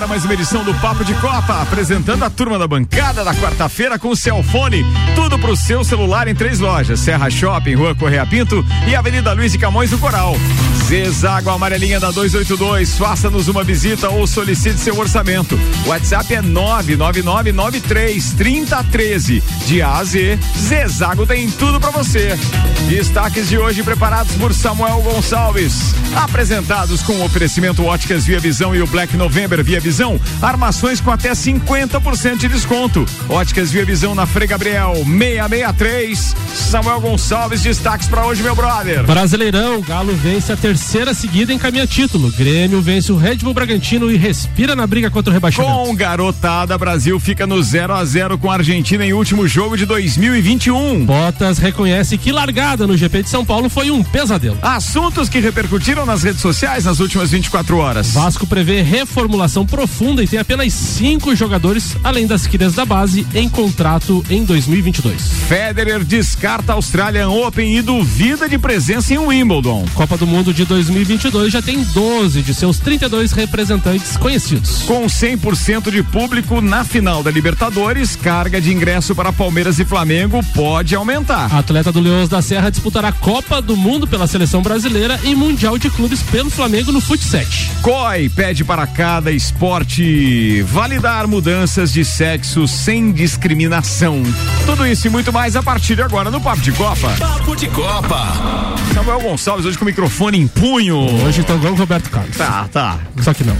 Agora mais uma edição do Papo de Copa, apresentando a turma da bancada da quarta-feira com o Celfone. Tudo pro seu celular em três lojas: Serra Shopping, Rua Correia Pinto e Avenida Luiz de Camões do Coral. Zezago Amarelinha da 282. Faça-nos uma visita ou solicite seu orçamento. WhatsApp é 99993 3013. De A a Z, Zezago tem tudo para você. Destaques de hoje preparados por Samuel Gonçalves. Apresentados com oferecimento Óticas Via Visão e o Black November Via Visão. Armações com até 50% de desconto. Óticas Via Visão na Frei Gabriel 663. Samuel Gonçalves, destaques para hoje, meu brother. Brasileirão, Galo vence a terceira seguida em caminho a título. Grêmio vence o Red Bull Bragantino e respira na briga contra o rebaixamento. Com garotada, Brasil fica no 0 a 0 com a Argentina em último jogo de 2021. Bottas reconhece que largada no GP de São Paulo foi um pesadelo. Assuntos que repercutiram nas redes sociais nas últimas 24 horas. Vasco prevê reformulação profunda e tem apenas cinco jogadores, além das crias da base, em contrato em 2022. Federer descarta a Australian Open e duvida de presença em Wimbledon. Copa do Mundo de 2022 já tem 12 de seus 32 representantes conhecidos. Com 100% de público na final da Libertadores, carga de ingresso para Palmeiras e Flamengo pode aumentar. A atleta do Leões da Serra disputará Copa do Mundo pela seleção brasileira e Mundial de Clubes pelo Flamengo no Fut 7. COI pede para cada esporte validar mudanças de sexo sem discriminação. Tudo isso e muito mais a partir de agora no Papo de Copa. Papo de Copa. Samuel Gonçalves hoje com o microfone em punho. Hoje tô igual o Roberto Carlos. Tá, tá. Só que não.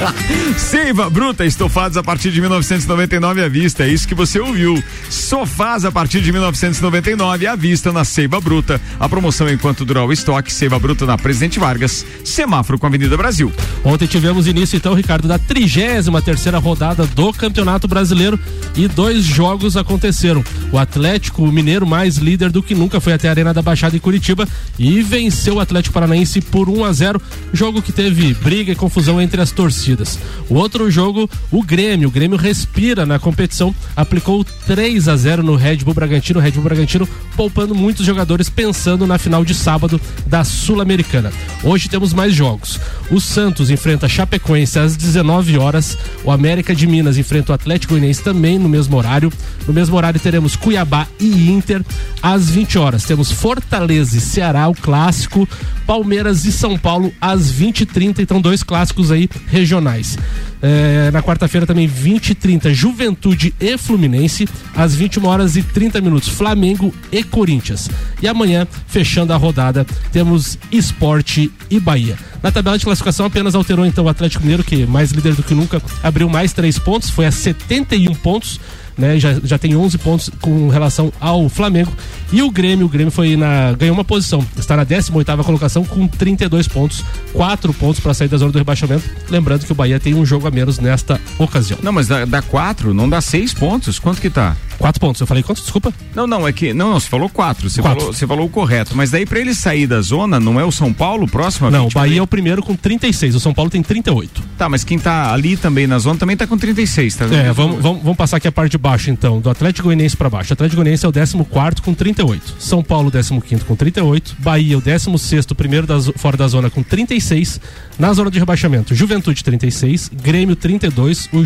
Seiva Bruta, estofados a partir de 1999 à vista. É isso que você ouviu. Sofás a partir de 1999 à vista na Seiva Bruta. A promoção enquanto durar o estoque, Seiva Bruta na Presidente Vargas, semáforo com a Avenida Brasil. Ontem tivemos início, então, Ricardo, da 33 terceira rodada do Campeonato Brasileiro e dois jogos aconteceram. O Atlético Mineiro, mais líder do que nunca, foi até a Arena da Baixada em Curitiba e venceu o Atlético Paranaense por 1 a 0 jogo que teve briga e confusão entre as torcidas. O outro jogo, o Grêmio. O Grêmio respira na competição, aplicou 3 a 0 no Red Bull Bragantino. O Red Bull Bragantino poupando muitos jogadores pensando na final de sábado da Sul-Americana. Hoje temos mais jogos. O Santos enfrenta Chapecoense às 19 horas. O América de Minas enfrenta o Atlético Goianiense também no mesmo horário. No mesmo horário teremos Cuiabá e Inter às 20 horas. Temos Fortaleza e Ceará, o clássico. Palmeiras e São Paulo às 20 e 30 Então, dois clássicos aí regionais. É, na quarta-feira também 20 e 30 Juventude e Fluminense às 21 horas e 30 minutos Flamengo e Corinthians. E amanhã fechando a rodada temos Esporte e Bahia. Na tabela de classificação apenas alterou então o Atlético Mineiro que mais líder do que nunca abriu mais três pontos foi a 71 pontos né? Já, já tem 11 pontos com relação ao Flamengo. E o Grêmio, o Grêmio foi na ganhou uma posição, está na 18ª colocação com 32 pontos, 4 pontos para sair da zona do rebaixamento. Lembrando que o Bahia tem um jogo a menos nesta ocasião. Não, mas dá, dá quatro, não dá seis pontos. Quanto que tá? Quatro pontos. Eu falei quanto? Desculpa. Não, não, é que. Não, não, você falou quatro. Você, Quatro. Falou, você falou o correto. Mas daí pra ele sair da zona, não é o São Paulo próximo Não, o 20 Bahia é o primeiro com 36, o São Paulo tem 38. Tá, mas quem tá ali também na zona também tá com 36, tá vendo? É, vamos, vamos, vamos passar aqui a parte de baixo então, do Atlético Goianiense para baixo. O Atlético Goianiense é o 14 com 38. São Paulo, 15 com 38. Bahia, o 16, primeiro da, fora da zona com 36. Na zona de rebaixamento, Juventude 36, Grêmio 32. O,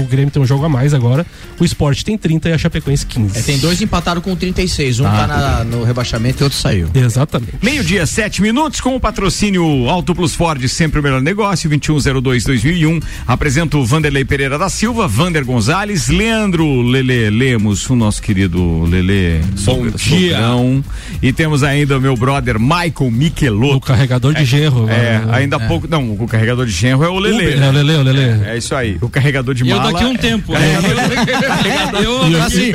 o Grêmio tem um jogo a mais agora. O Sport tem 30 e a Chapecoense 15. É, tem dois empataram com 36. Um tá na- no rebaixamento e outro saiu. Exatamente. Meio-dia, sete minutos, com o patrocínio Auto Plus Ford, sempre o melhor negócio, 2102-2001. Apresento o Vanderlei Pereira da Silva, Vander Gonzalez, Leandro Lele Lemos, o nosso querido Lele. Bom dia. Sogrão. E temos ainda o meu brother Michael O Michelotto. carregador de gerro. É, né? ainda há pouco. Não, o carregador de genro é o Lele. É o Lele, o Lele. É isso aí. O carregador de E eu mala. daqui a um tempo. né? Eu, assim,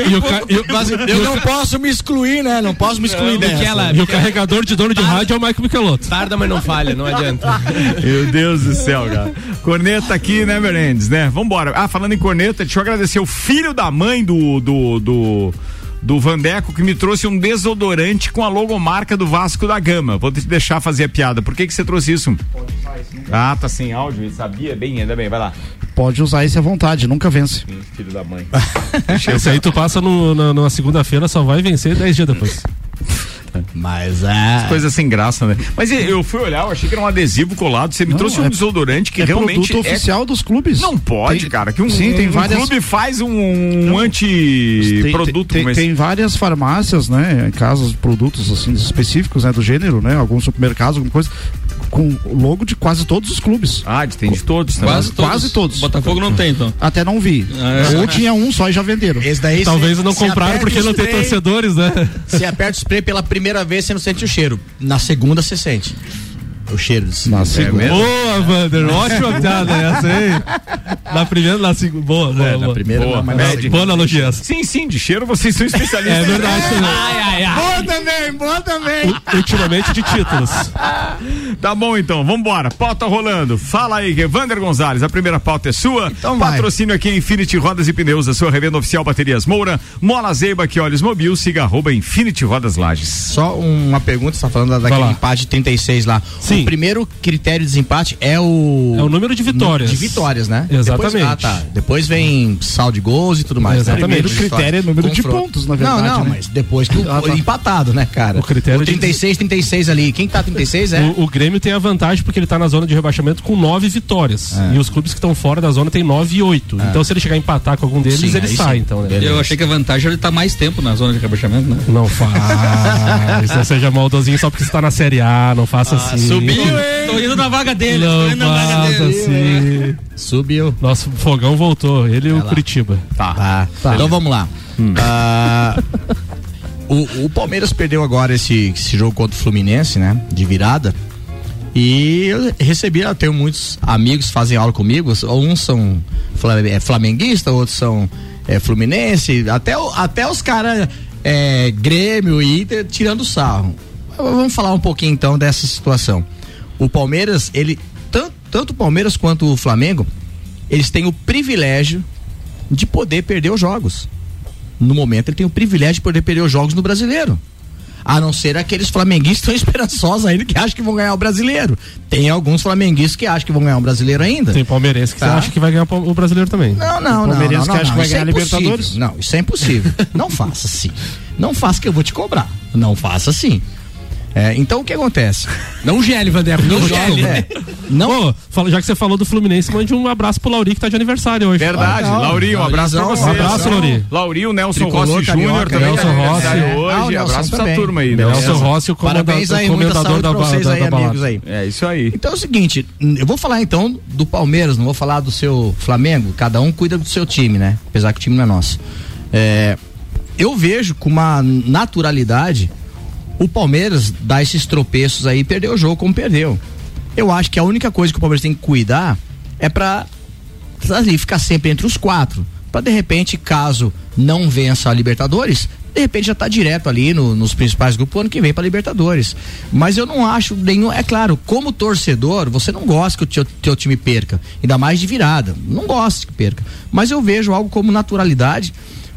não posso me excluir, né? Não posso me excluir dessa. Miquela, E o carregador de dono de rádio é o Michael Michelotto. tarda, mas não falha, não adianta. Meu Deus do céu, cara. Corneta aqui, né, Merendes, né? Vambora. Ah, falando em corneta, deixa eu agradecer o filho da mãe do. do. do do Vandeco que me trouxe um desodorante com a logomarca do Vasco da Gama. Vou te deixar fazer a piada. Por que que você trouxe isso? Ah, tá sem áudio, ele sabia bem, ainda bem, vai lá. Pode usar isso à vontade, nunca vence. Filho da mãe. Esse aí tu passa no, na, numa segunda-feira, só vai vencer 10 dias depois. Mas é. Coisa sem graça, né? Mas eu fui olhar, eu achei que era um adesivo colado. Você me Não, trouxe um é- desodorante que é realmente produto é oficial dos clubes. Não pode, Tem- cara. Que um, Sim, tem um várias- clube faz um, um anti-produto. tem, mas- tem várias farmácias, né? Casos de produtos assim específicos, né? Do gênero, né? Alguns supermercados, alguma coisa, com o logo de quase todos os clubes. Ah, tem de todos também. Quase todos. Quase todos. Botafogo não tem, então. Até não vi. Ah, é. Ou tinha um só e já venderam. Esse daí Talvez cê- não compraram porque não tem torcedores, né? Você aperta o spray pela primeira vez, você não sente o cheiro. Na segunda, você sente. O cheiro. desse- Na segunda. Boa, Vander. Ótima piada essa aí. Na primeira, na segunda. Boa, boa, É, na primeira, Boa, mas na segunda. Boa analogia essa. Sim, sim, de cheiro vocês são especialistas. É verdade também. Boa também, boa também. U- Ultimamente de títulos. Tá bom então, vambora. Pauta rolando. Fala aí, Evander Gonzalez. A primeira pauta é sua. Então vai. Patrocínio aqui Infinity Rodas e Pneus, a sua revenda oficial Baterias Moura. Mola Zeiba, que olhos mobil, siga arroba Infinity Rodas Lages. Só uma pergunta, você tá falando daquele empate de 36 lá. Sim. O primeiro critério de desempate é o. É o número de vitórias. De vitórias, né? Exatamente. Depois, ah, tá. Depois vem saldo de gols e tudo mais. né? Exatamente. Primeiro O critério é número de Confronto. pontos, na verdade, Não, não, né? mas depois que o Ah, tá. empatado, né, cara? O critério de- 36, 36 ali. Quem tá 36 é. O, o Grêmio tem a vantagem porque ele tá na zona de rebaixamento com nove vitórias. É. E os clubes que estão fora da zona tem nove e oito. Então se ele chegar a empatar com algum deles, Sim, ele sai, sim. então, né? Eu achei que a vantagem é ele tá mais tempo na zona de rebaixamento, né? Não faz. não seja maldosinho só porque você tá na Série A, não faça Ah, assim. Tô indo na vaga dele, tô Não indo na vaga dele. assim. Subiu. Nosso fogão voltou, ele e o. Curitiba. Tá. Então vamos lá. Ah, o, o Palmeiras perdeu agora esse, esse jogo contra o Fluminense, né? De virada. E eu recebi, eu tenho muitos amigos que fazem aula comigo. Uns são é, flamenguistas, outros são é, fluminense, até, até os caras é, Grêmio e Inter tirando sarro. Vamos falar um pouquinho então dessa situação. O Palmeiras, ele, tanto, tanto o Palmeiras quanto o Flamengo, eles têm o privilégio de poder perder os jogos. No momento, ele tem o privilégio de poder perder os jogos no brasileiro. A não ser aqueles flamenguistas estão esperançosos ainda que acham que vão ganhar o brasileiro. Tem alguns flamenguistas que acham que vão ganhar o brasileiro ainda. Tem palmeirense que Tá. acha que vai ganhar o brasileiro também. Não, não, não. palmeirense não, que acha não, que vai é ganhar a impossível. Libertadores? Não, isso é impossível. não faça assim. Não faça que eu vou te cobrar. Não faça assim. É, então o que acontece? Não gele, Vandeco, não gele. É, não Ô, fala- já que você falou do Fluminense, mande um abraço pro Lauri que tá de aniversário hoje. Verdade, Ah, não. Laurinho, um abraço pra Laurizão, você. um abraço, Lauri. Lauri, o Nelson Tricolor Rossi Júnior também. Nelson tá aniversário Rossi. Ah, o Hoje, Nelson abraço pra essa turma aí, Nelson Nelson. Rossi, o comandante, Parabéns aí, o comendador saúde da, vocês da, aí, da amigos aí. É isso aí. Então é o seguinte, eu vou falar então do Palmeiras, não vou falar do seu Flamengo, cada um cuida do seu time, né? Apesar que o time não é nosso. É, eu vejo com uma naturalidade o Palmeiras dar esses tropeços aí perder o jogo como perdeu. Eu acho que a única coisa que o Palmeiras tem que cuidar é pra ali, ficar sempre entre os quatro. Pra de repente, caso não vença a Libertadores, de repente já tá direto ali no- nos principais grupos ano que vem pra Libertadores. Mas eu não acho nenhum. É claro, como torcedor, você não gosta que o teu, teu time perca. Ainda mais de virada. Não gosta que perca. Mas eu vejo algo como naturalidade,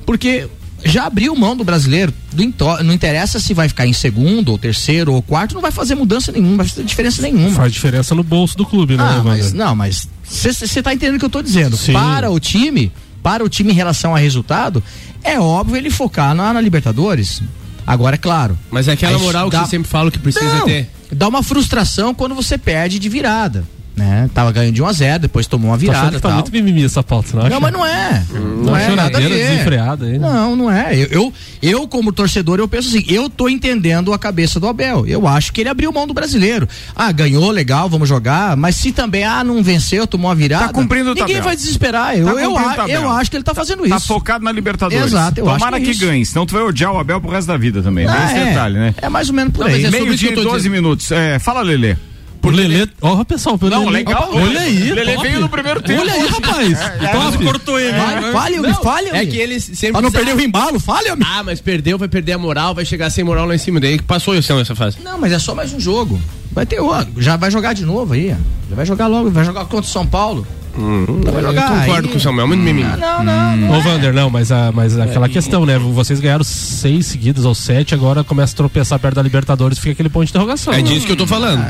porque já abriu mão do brasileiro. do into- não interessa se vai ficar em segundo, ou terceiro, ou quarto, não vai fazer mudança nenhuma, não vai fazer diferença nenhuma. Faz diferença no bolso do clube, né, Ah, Wander? mas não, mas você tá entendendo o que eu tô dizendo? Sim. Para o time, para o time em relação a resultado, é óbvio ele focar na, na Libertadores. Agora é claro. Mas é aquela moral que dá- você sempre fala que precisa Não, ter. Dá uma frustração quando você perde de virada, né? Tava ganhando de 1 a 0, depois tomou uma Tô virada, que tá tal. muito mimimi essa pauta, não acha? Não, mas não é. Não Uma é nada a choradeira ver. desenfreada aí. né? Não, não é. Eu, eu, eu, como torcedor, eu penso assim, eu tô entendendo a cabeça do Abel. Eu acho que ele abriu mão do brasileiro. Ah, ganhou, legal, vamos jogar. Mas se também, ah, não venceu, tomou uma virada. Tá cumprindo o Ninguém tabela. vai desesperar. Eu, Tá eu, tabela. eu acho que ele tá fazendo Tá isso. focado na Libertadores. Exato, eu acho Tomara que que, é isso. ganhe, senão tu vai odiar o Abel pro resto da vida também. Ah, esse é. detalhe, né? É mais ou menos por Não, aí. é Meio dia que e eu tô 12 dizendo. minutos. É, fala, Lelê. Por Lelê, ó, pessoal, pelo Não, Lelê. legal. Olha aí, Lelê top. veio no primeiro tempo. Olha aí, rapaz. top. Cortou ele. Vai, fale, homem, fale, É que ele sempre. Pra não precisa- perder o embalo, fale, homem. Ah, mas perdeu, vai perder a moral, vai chegar sem moral lá em cima daí. que Passou o céu essa fase. Não, mas é só mais um jogo. Vai ter outro. Já vai jogar de novo aí. Já vai jogar logo, vai jogar contra o São Paulo. Vai Eu jogar. concordo aí- com o Samuel, muito mimimi. Não, não. Ô, Vander, não, mas, a, mas aquela questão, né? Vocês ganharam seis seguidas ou sete, agora começa a tropeçar perto da Libertadores, fica aquele ponto de interrogação. É disso que eu tô falando.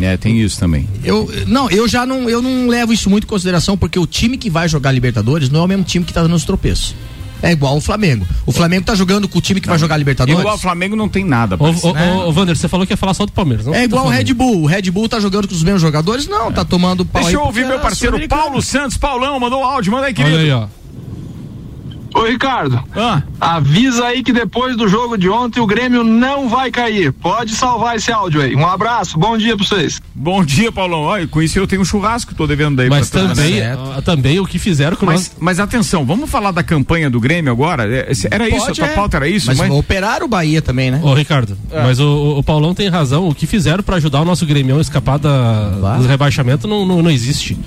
É, tem isso também. Eu, não, eu já não, eu não levo isso muito em consideração, porque o time que vai jogar Libertadores não é o mesmo time que tá dando os tropeços. É igual o Flamengo. O Flamengo tá jogando com o time que vai jogar Libertadores. Igual o Flamengo não tem nada. Ô, parceiro. ô, ô, ô, Vander, você falou que ia falar só do Palmeiras, não? É igual o Tá. Red Bull. O Red Bull tá jogando com os mesmos jogadores? Não, tá tomando pau Deixa eu ouvir meu é parceiro. Paulo Santos. Paulão mandou áudio, manda aí, querido. Olha aí, ó. Ô Ricardo, Ah, avisa aí que depois do jogo de ontem o Grêmio não vai cair. Pode salvar esse áudio aí. Um abraço, bom dia pra vocês. bom dia, Paulão. Olha, com isso eu tenho um churrasco, tô devendo daí. Mas pra- também, ah, também o que fizeram com nós. Mas, mas atenção, vamos falar da campanha do Grêmio agora? É, Era isso, a Pode, tua é. pauta era isso? Mas, mas- operaram o Bahia também, né? Ô, Ricardo, mas o, o- Paulão tem razão. O que fizeram pra ajudar o nosso Grêmio a escapar da, Vá. do rebaixamento não, não, não existe.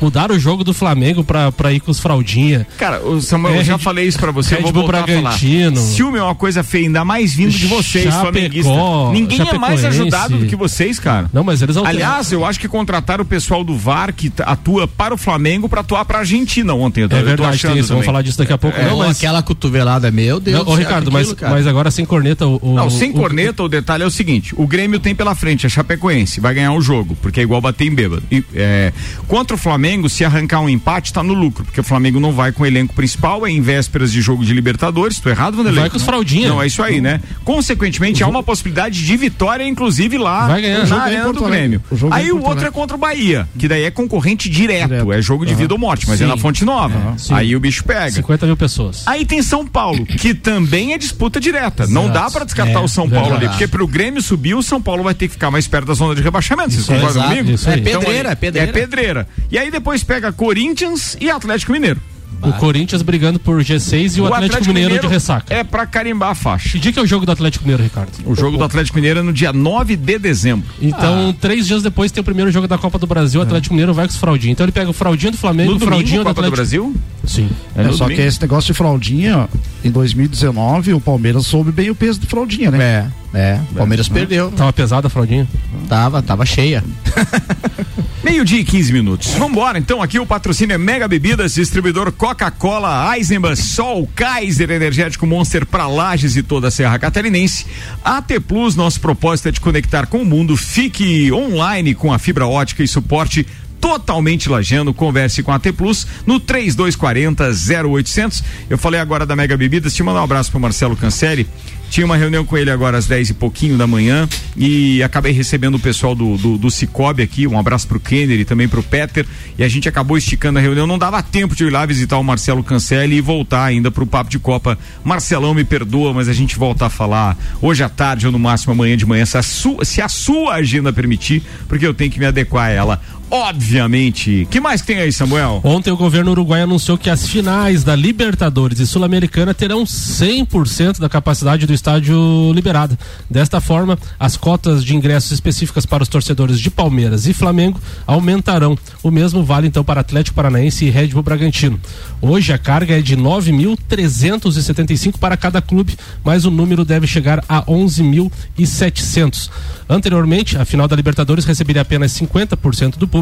Mudaram o jogo do Flamengo pra, pra ir com os fraldinha. Cara, o Samuel, É, eu já Red- falei isso pra você, eu Red vou Bull voltar a falar. Bragantino. Ciúme é uma coisa feia, ainda mais vindo de vocês, Chapecó, flamenguistas. Ninguém é mais ajudado do que vocês, cara. Não, mas eles alteraram. Aliás, eu acho que contrataram o pessoal do VAR que atua para o Flamengo para atuar para a Argentina ontem. Eu tô, é eu tô verdade, achando tem isso. Vamos falar disso daqui a pouco. É, não, mas, aquela cotovelada, meu Deus. não, do ô, céu, Ricardo, mas, aquilo, cara. mas agora sem corneta. O, o- Não, sem o- corneta, o detalhe é o seguinte: o Grêmio tem pela frente a Chapecoense, vai ganhar o jogo, porque é igual bater em bêbado. E, é, contra o Flamengo, se arrancar um empate, tá no lucro, porque o Flamengo não vai com o elenco principal, é em vésperas de jogo de Libertadores. Tô errado, Vanderlei? Vai com os fraldinha. Não, é isso aí, né? Consequentemente, há uma possibilidade de vitória, inclusive lá Vai ganhar. O na é arena do. Grêmio. O é Aí o outro é contra o Bahia, que daí é concorrente direto, Direto. é jogo de vida ou morte, mas é Sim. na Fonte Nova. Sim. Aí o bicho pega. 50 mil pessoas. Aí tem São Paulo, que também é disputa direta. Não Exato. dá pra descartar É, o São Paulo verdade. ali, porque pro Grêmio subir, o São Paulo vai ter que ficar mais perto da zona de rebaixamento. Vocês concordam comigo? isso aí. É pedreira, aí- é pedreira. É pedreira. E aí depois pega Corinthians e Atlético Mineiro. O Corinthians brigando por G6 e o, Atlético, Mineiro, de ressaca. É pra carimbar a faixa. Que dia que é o jogo do Atlético Mineiro, Ricardo? O jogo do Atlético Mineiro é no dia 9 de dezembro. Então, três dias depois tem o primeiro jogo da Copa do Brasil, o Atlético Mineiro vai com os fraldinhos. Então ele pega o fraldinho do Flamengo, No o fraldinho do Copa do Atlético. Brasil? Sim. É É, só domingo? que esse negócio de fraldinha, em 2019, o Palmeiras soube bem o peso de fraldinha, né? É, é. O Palmeiras perdeu. Tava pesada a fraldinha. Tava, tava cheia. Meio-dia e 15 minutos. Vambora, então. Aqui o patrocínio é Mega Bebidas, distribuidor Coca-Cola, Eisenbahn, Sol, Kaiser, Energético Monster para Lages e toda a Serra Catarinense. AT Plus, nosso propósito é te conectar com o mundo. Fique online com a fibra ótica e suporte totalmente lajando. Converse com a T Plus no 3240 0800. Eu falei agora da Mega Bebidas. Te mandar um abraço pro Marcelo Cancelli. Tinha uma reunião com ele agora às 10 e pouquinho da manhã e acabei recebendo o pessoal do, do, do Cicobi aqui. Um abraço pro Kenner e também pro Peter. E a gente acabou esticando a reunião. Não dava tempo de ir lá visitar o Marcelo Cancelli e voltar ainda pro Papo de Copa. Marcelão, me perdoa, mas a gente volta a falar hoje à tarde ou no máximo amanhã de manhã, se a sua, se a sua agenda permitir, porque eu tenho que me adequar a ela. Obviamente. que mais tem aí, Samuel? Ontem o governo uruguai anunciou que as finais da Libertadores e Sul-Americana terão 100% da capacidade do estádio liberada. Desta forma, as cotas de ingressos específicas para os torcedores de Palmeiras e Flamengo aumentarão. O mesmo vale então para Atlético Paranaense e Red Bull Bragantino. Hoje a carga é de 9.375 para cada clube, mas o número deve chegar a 11.700. Anteriormente, a final da Libertadores receberia apenas 50% do público.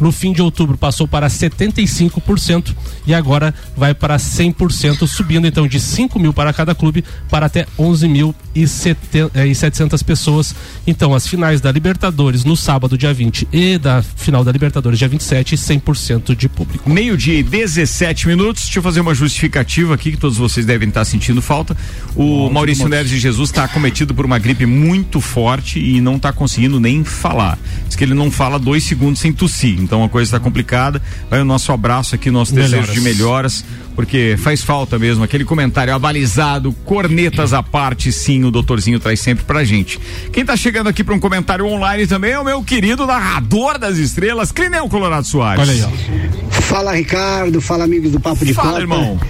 No fim de outubro passou para 75% e agora vai para 100%, subindo então de 5 mil para cada clube para até 11.700 pessoas. Então, as finais da Libertadores no sábado, dia 20, e da final da Libertadores, dia 27, 100% de público. Meio-dia e 17 minutos. Deixa eu fazer uma justificativa aqui que todos vocês devem estar sentindo falta. O Maurício Neres de Jesus está acometido por uma gripe muito forte e não está conseguindo nem falar. Diz que ele não fala dois segundos sem tossir. Então a coisa está complicada. Vai o nosso abraço aqui, nosso desejo de melhoras, porque faz falta mesmo aquele comentário abalizado, cornetas à parte, sim, o doutorzinho traz sempre pra gente. Quem tá chegando aqui para um comentário online também é o meu querido narrador das estrelas, Clineu Colorado Soares. Olha aí, ó. Fala Ricardo, fala amigos do Papo de Fala, Copa. irmão.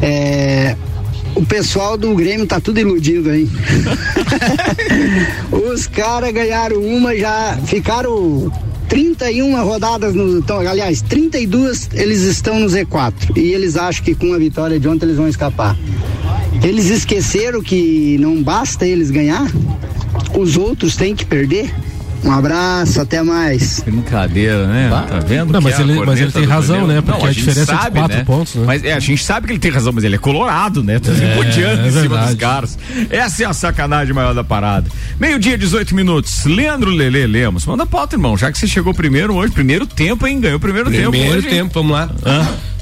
É, o pessoal do Grêmio tá tudo iludido aí. Os caras ganharam uma, já ficaram 31 rodadas no. Então, aliás, 32 eles estão no Z4. E eles acham que com a vitória de ontem eles vão escapar. Eles esqueceram que não basta eles ganhar, os outros têm que perder. Um abraço, até mais. Brincadeira, né? Tá vendo? Não, mas é a ele- mas ele tem razão, Daniel? né? Porque Não, a gente diferença é de sabe, quatro pontos, né? Mas é, a gente sabe que ele tem razão, mas ele é colorado, né? Tá É, é em cima verdade. dos caras. Essa é a sacanagem maior da parada. Meio-dia, 18 minutos. Leandro Lele Lemos, manda pauta, irmão. Já que você chegou primeiro hoje, primeiro tempo, hein? Ganhou o primeiro, tempo. Primeiro hoje, hein? tempo, vamos lá.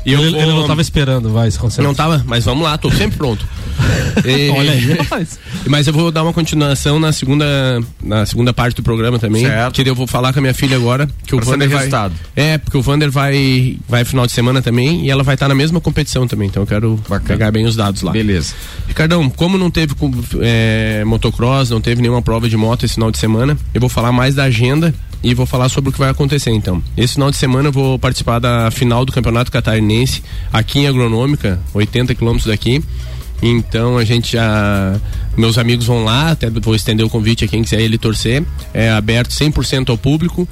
E ele, ele não tava esperando, vai, se. Não tava, mas vamos lá, tô sempre pronto. E- Olha aí, rapaz. Mas eu vou dar uma continuação na segunda, na segunda parte do programa também. Certo. Que eu vou falar com a minha filha agora. Que o Pra saber Vander vai. resultado. É, porque o Vander vai, vai final de semana também e ela vai estar na mesma competição também. Então eu quero Bacana. pegar bem os dados lá. Beleza. Ricardão, como não teve é, motocross, não teve nenhuma prova de moto esse final de semana, eu vou falar mais da agenda e vou falar sobre o que vai acontecer então. Esse final de semana eu vou participar da final do Campeonato Catarinense aqui em Agronômica, 80 quilômetros daqui. Então a gente já. Meus amigos vão lá, até vou estender o convite a quem quiser ele torcer. É aberto 100% ao público.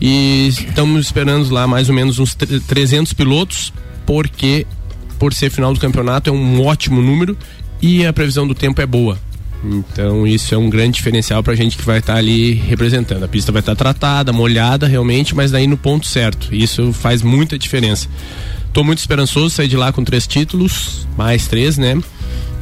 E estamos esperando lá mais ou menos uns tre- 300 pilotos, porque por ser final do campeonato é um ótimo número e a previsão do tempo é boa. Então isso é um grande diferencial pra gente que vai estar ali representando. A pista vai estar tratada, molhada realmente, mas daí no ponto certo. Isso faz muita diferença. Tô muito esperançoso sair de lá com três títulos, mais três, né?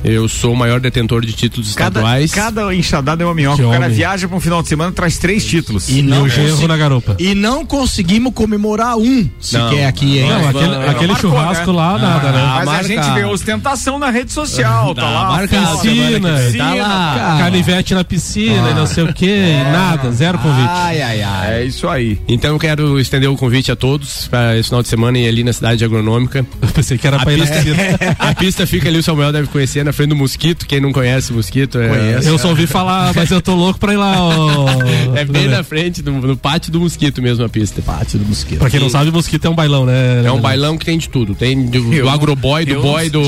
Eu sou o maior detentor de títulos Cada, estaduais. cada enxadada é uma minhoca. Que O cara viaja pra um final de semana traz três títulos. E não, o genro consegui- na garupa. e não conseguimos comemorar um sequer aqui, hein? Não, aquele, vamos, aquele marcou, churrasco né? lá, nada, né? Mas a marca- gente vê ostentação na rede social, tá, lá. marcado, foto, piscina, piscina, tá lá. cara. Canivete na piscina e não sei o que, nada, zero convite. Ai, ai, ai. É isso aí. Então eu quero estender o convite a todos para esse final de semana e ali na cidade agronômica. Eu pensei que era A pra ir na a pista fica ali, o Samuel deve conhecer, na frente do Mosquito. Quem não conhece o Mosquito é. Eu só ouvi falar, mas eu tô louco pra ir lá. ó. É bem na frente, do, no pátio do Mosquito mesmo a pista. Pátio do mosquito. Pra quem não sabe, mosquito é um bailão, né? É um bailão que tem de tudo. Tem do, do agroboy, do boy, do.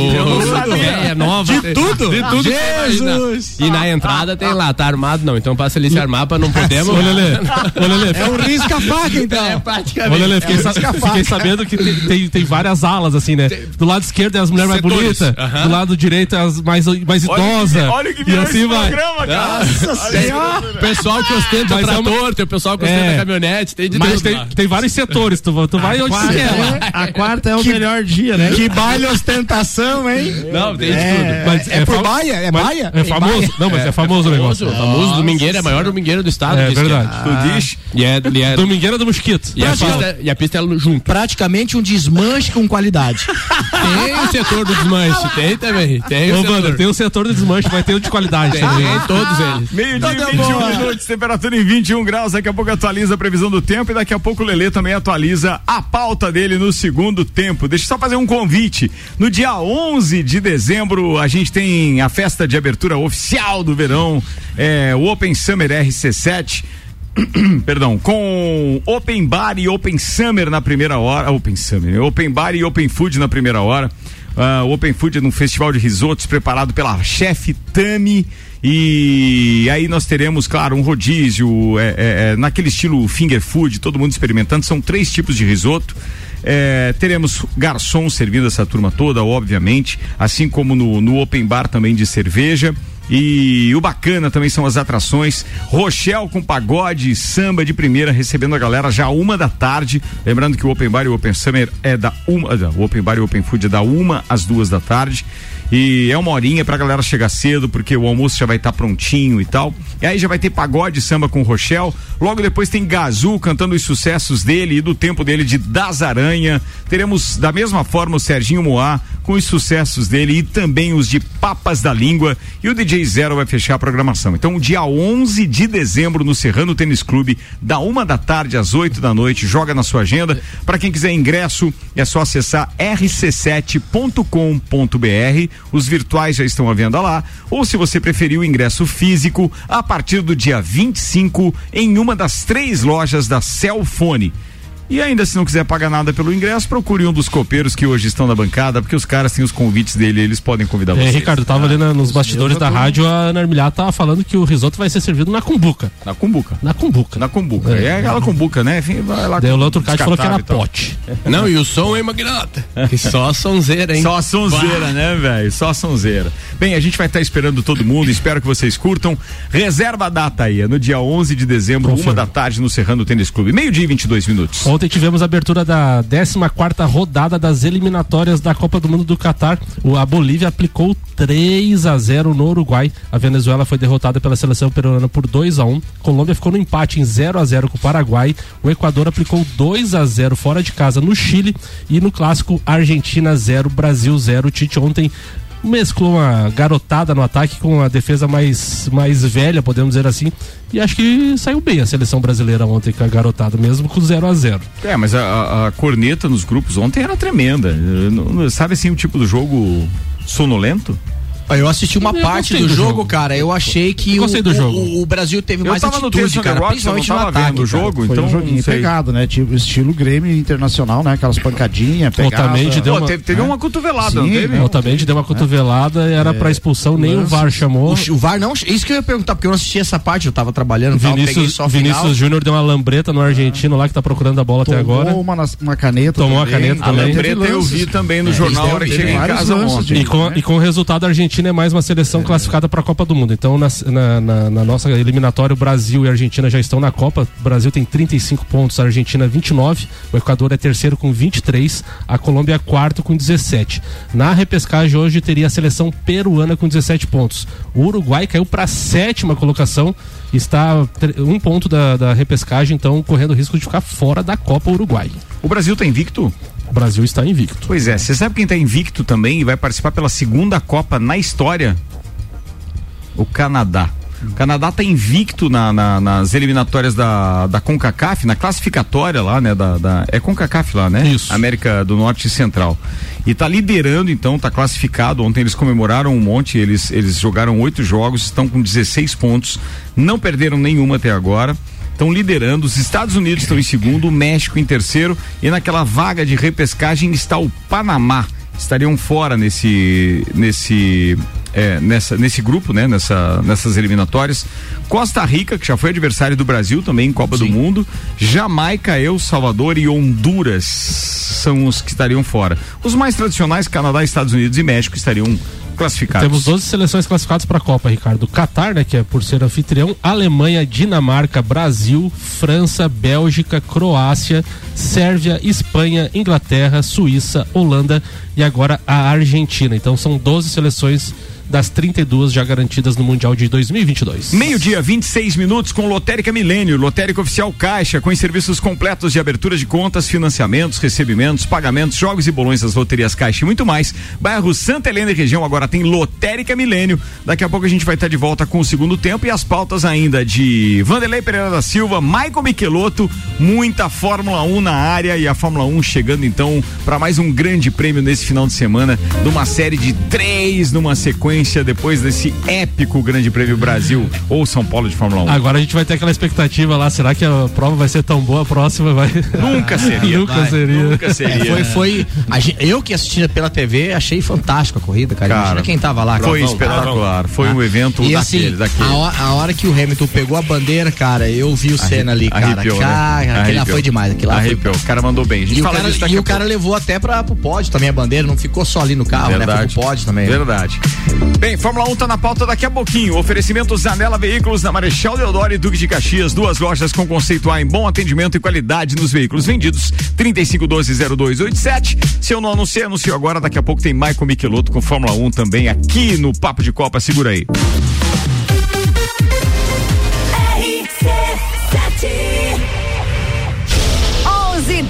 sabia. É, nova. De tudo? De tudo. imaginar. E na entrada tem lá, tá armado não. Então passa ali se armar pra não podemos. Ô, Lelê, ô, Lelê, É o risca-faca, então. É Ô, praticamente. Lelê, fiquei, sa- fiquei sabendo que tem, tem, tem várias alas, assim, né? Do lado esquerdo é as mulheres mais bonitas, Aham. do lado direito é as mais, mais Olha o que- idosas. Olha que E assim vai. programa, cara. Tem pessoal que ostenta Mas é trator, tem o pessoal que ostenta É. caminhonete, tem de Mas tudo tem, lá. tem vários setores, tu, tu vai onde você quer. lá. A quarta é o melhor dia, né? Que baile ostentação, hein? Não, tem de É, tudo. Mas é por fam- baia? É baia? É famoso? baia? Não, mas é, famoso o negócio. O famoso domingueiro é a maior domingueira do estado. É que verdade. Tu diz? É, é, Domingueira do Mosquito. e a pista, e a pista é junto. Praticamente um desmanche com qualidade. Tem o setor do desmanche, tem também. Tem o Ô. Wander, tem o setor de desmanche, vai ter o de qualidade também. todos eles. Meio-dia Então e tá 21 bom. minutos, temperatura em 21 graus. Daqui a pouco atualiza a previsão do tempo e daqui a pouco o Lelê também atualiza a pauta dele no segundo tempo. Deixa eu só fazer um convite. No dia 11 de dezembro, a gente tem a festa de abertura oficial do verão, é, o Open Summer RC7. Perdão, com Open Bar e Open Summer na primeira hora. Open Summer, Open Bar e Open Food na primeira hora. Ah, o Open Food é um festival de risotos preparado pela chefe Tami. E aí nós teremos, claro, um rodízio é, é, é, naquele estilo finger food, todo mundo experimentando. São três tipos de risoto. É, teremos garçom servindo essa turma toda, obviamente, assim como no, no open bar também de cerveja. E o bacana também são as atrações. Rochelle com pagode e samba de primeira, recebendo a galera já uma da tarde. Lembrando que o Open Bar e o Open Summer é da uma. O Open Bar e o Open Food é da uma às duas da tarde. E é uma horinha pra galera chegar cedo, porque o almoço já vai estar prontinho e tal. E aí já vai ter pagode samba com o Rochelle. Logo depois tem Gazu cantando os sucessos dele e do tempo dele de Das Aranha. Teremos da mesma forma o Serginho Moá com os sucessos dele e também os de Papas da Língua. E o DJ Zero vai fechar a programação. Então, dia 11 de dezembro no Serrano Tênis Clube, da uma da tarde às 8 da noite. Joga na sua agenda. Para quem quiser ingresso, é só acessar rc7.com.br. Os virtuais já estão à venda lá. Ou se você preferir o ingresso físico, a partir do dia 25, em uma das três lojas da Celfone. E ainda se não quiser pagar nada pelo ingresso, procure um dos copeiros que hoje estão na bancada, porque os caras têm os convites dele, eles podem convidar É, vocês. Ricardo, tava ali na- nos bastidores da rádio, a Ana Armilhar tava falando que o risoto vai ser servido na cumbuca. Na cumbuca. Na cumbuca. Na cumbuca. É, É. aquela cumbuca, né? Enfim, vai lá Daí o outro cara falou que era e pote. Não, e o som, hein, Magnata? Que só a sonzeira, hein? Só a sonzeira, né, velho? Só a sonzeira. Bem, a gente vai estar esperando todo mundo, espero que vocês curtam. Reserva a data aí, é no dia 11 de dezembro, Confirma. uma da tarde no Serrano Tênis Clube. Meio-dia e 22 minutos. Ontem tivemos a abertura da 14 rodada das eliminatórias da Copa do Mundo do Catar. A Bolívia aplicou 3 a 0 no Uruguai. A Venezuela foi derrotada pela seleção peruana por 2 a 1. Colômbia ficou no empate em 0 a 0 com o Paraguai. O Equador aplicou 2 a 0 fora de casa no Chile e no clássico Argentina 0 Brasil 0. O Tite ontem mesclou uma garotada no ataque com a defesa mais, mais velha, podemos dizer assim. E acho que saiu bem a seleção brasileira ontem com a garotada, mesmo com 0 a 0 É, mas a, a- corneta nos grupos ontem era tremenda. Sabe assim o tipo do jogo sonolento? Eu assisti uma Eu parte do, do jogo, jogo. cara. Eu achei que Gostei o, do o- jogo. O, o Brasil teve Eu mais atitude, cara. do eu não Principalmente no ataque. vendo o cara. jogo, Foi então um joguinho pegado, né? Tipo, estilo Grêmio internacional, né? Aquelas pancadinhas, pegada. Otamendi deu Pô, uma- teve, teve uma cotovelada, Sim, não teve? né? Otamendi deu uma cotovelada, era pra expulsão, nem o. VAR chamou. O, VAR não. Isso que eu ia perguntar, porque eu não assisti essa parte, eu tava trabalhando, Vinícius, só o final. Vinícius Júnior deu uma lambreta no argentino lá que tá procurando a bola até Tomou agora. uma, nas- uma caneta. Tomou uma também. caneta A também. lambreta Teve eu vi também no jornal, a hora que teve cheguei em vários casa lances ontem. de- E com, né? e com o resultado, a Argentina é mais uma seleção classificada para a Copa do Mundo. Então, na, na- na- na nossa eliminatória, o Brasil e a Argentina já estão na Copa. O Brasil tem 35 pontos, a Argentina 29. O Equador é terceiro com 23. A Colômbia é quarto com 17. Na repescagem hoje teria a seleção peruana com 17 pontos. O Uruguai caiu para a sétima colocação. Está um ponto da, da repescagem, então correndo o risco de ficar fora da Copa Uruguai. O Brasil tá invicto? O Brasil está invicto. Pois é, você sabe quem tá invicto também e vai participar pela segunda Copa na história? O Canadá. O Canadá tá invicto na- na- nas eliminatórias da, da CONCACAF, na classificatória lá, né? Da, da- é CONCACAF lá, né? Isso. América do Norte e Central. E tá liderando, então, tá classificado. Ontem eles comemoraram um monte, eles, eles jogaram oito jogos, estão com 16 pontos, não perderam nenhuma até agora. Estão liderando, os Estados Unidos estão em segundo, o México em terceiro e naquela vaga de repescagem está o Panamá. Estariam fora nesse nesse é, nessa, nesse grupo, né? Nessa, nessas eliminatórias. Costa Rica, que já foi adversário do Brasil também em Copa do Mundo. Jamaica, El Salvador e Honduras são os que estariam fora. Os mais tradicionais, Canadá, Estados Unidos e México, estariam classificados. Temos 12 seleções classificadas para a Copa, Ricardo. Catar, né, que é por ser anfitrião, Alemanha, Dinamarca, Brasil, França, Bélgica, Croácia, Sérvia, Espanha, Inglaterra, Suíça, Holanda e agora a Argentina. Então são 12 seleções das 32 já garantidas no Mundial de 2022. Meio-dia, 26 minutos com Lotérica Milênio, Lotérica Oficial Caixa, com os serviços completos de abertura de contas, financiamentos, recebimentos, pagamentos, jogos e bolões das loterias Caixa e muito mais. Bairro Santa Helena e região agora tem Lotérica Milênio. Daqui a pouco a gente vai estar de volta com o segundo tempo e as pautas ainda de Vanderlei Pereira da Silva, Michael Michelotto, muita Fórmula 1 na área e a Fórmula 1 chegando então para mais um grande prêmio nesse final de semana, numa série de três numa sequência depois desse épico Grande Prêmio Brasil ou São Paulo de Fórmula 1. Agora a gente vai ter aquela expectativa lá, será que a prova vai ser tão boa, a próxima vai... Nunca seria. Nunca Vai. seria. Nunca seria. É, foi, foi. a gen- eu que assisti pela TV, achei fantástico a corrida, cara. Cara, Imagina quem tava lá. Foi espetacular. Foi um evento E daquele, assim, daquele. A, hora, a hora que o Hamilton pegou a bandeira, cara, eu vi o cena ali, cara. Arrepiou, né? cara, aquele lá Arrepiou. foi demais. Aquele lá foi Arrepiou. O cara mandou bem. A gente E o fala cara, disso daqui e a o cara levou até pra, pro pódio também a bandeira, não ficou só ali no carro, né? Foi Verdade. pro pódio também. Verdade. Bem, Fórmula 1 tá na pauta daqui a pouquinho. Oferecimento Zanela Veículos na Marechal Deodoro e Duque de Caxias. Duas lojas com conceito A em bom atendimento e qualidade nos veículos vendidos. 3512-0287. Se eu não anunciei, anuncio agora. Daqui a pouco tem Michael Michelotto com Fórmula 1 também aqui no Papo de Copa. Segura aí.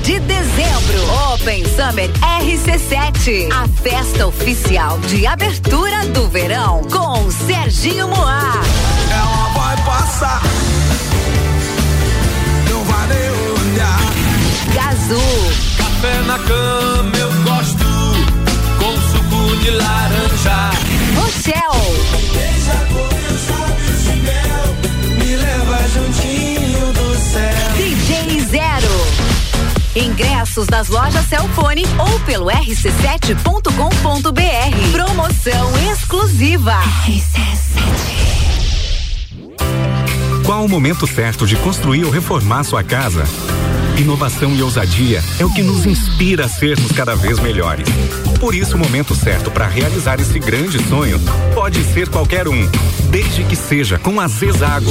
De dezembro, Open Summer RC7, a festa oficial de abertura do verão com Serginho Moá. Ela vai passar, não vai nem olhar. Gazul, Café na cama eu gosto, com suco de laranja. Rochelle, correr os lábios de mel, me leva juntinho do céu. DJ Zero, Ingressos nas lojas Celfone ou pelo rc7.com.br. Promoção exclusiva. Qual o momento certo de construir ou reformar sua casa? Inovação e ousadia é o que nos inspira a sermos cada vez melhores. Por isso, o momento certo para realizar esse grande sonho pode ser qualquer um, desde que seja com a Zezago.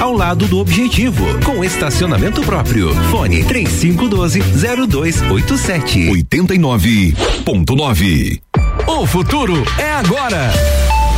ao lado do Objetivo. Com estacionamento próprio. Fone 3512 0287. 89.9. O futuro é agora.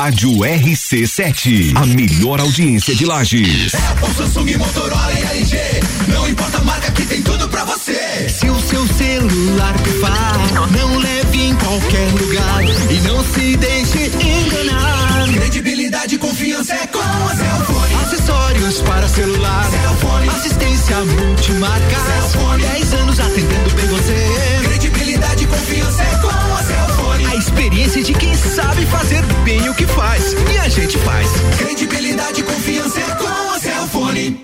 Rádio RC7, a melhor audiência de Lages. Apple, Samsung, Motorola e LG. Não importa a marca que tem tudo pra você. Se o seu celular pifar, não leve em qualquer lugar e não se deixe enganar. Credibilidade e confiança é com a Cellfone. Acessórios para celular, Cellfone. assistência multimarca. Cellfone. 10 anos atendendo bem você. Credibilidade e confiança é com a Cellfone. Experiência de quem sabe fazer bem o que faz. E a gente faz. Credibilidade e confiança é com a Cellfone.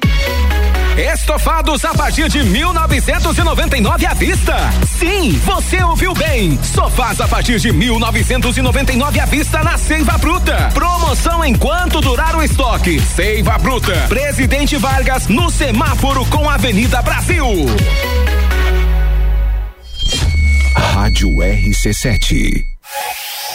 Estofados a partir de 1999 à vista. Sim, você ouviu bem. Sofás a partir de 1999 à vista na Seiva Bruta. Promoção enquanto durar o estoque. Seiva Bruta. Presidente Vargas no semáforo com a Avenida Brasil. Rádio RC7.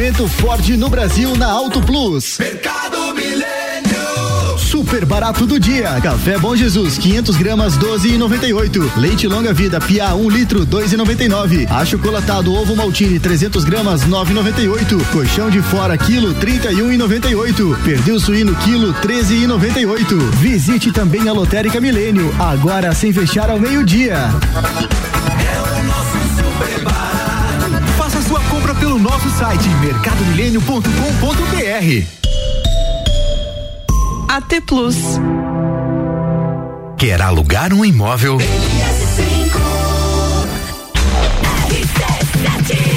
Ford no Brasil na Auto Plus. Mercado Milênio. Super barato do dia. Café Bom Jesus, 500 gramas, 12,98. Leite Longa Vida, Pia, 1 litro, 2,99. Achocolatado Ovo Maltine, 300 gramas, 9,98. Colchão de fora, quilo, 31,98. Perdeu suíno, quilo, 13,98. Visite também a Lotérica Milênio, agora sem fechar ao meio-dia. Pelo nosso site mercadomilênio.com.br. AT Plus. Quer alugar um imóvel? RC7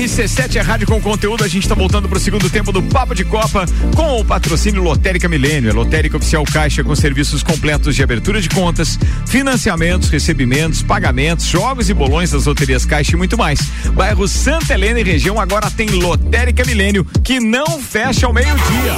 é rádio com conteúdo. A gente está voltando para o segundo tempo do Papo de Copa com o patrocínio Lotérica Milênio. A Lotérica Oficial Caixa com serviços completos de abertura de contas, financiamentos, recebimentos, pagamentos, jogos e bolões das loterias Caixa e muito mais. Bairro Santa Helena e região agora tem Lotérica Milênio que não fecha ao meio-dia.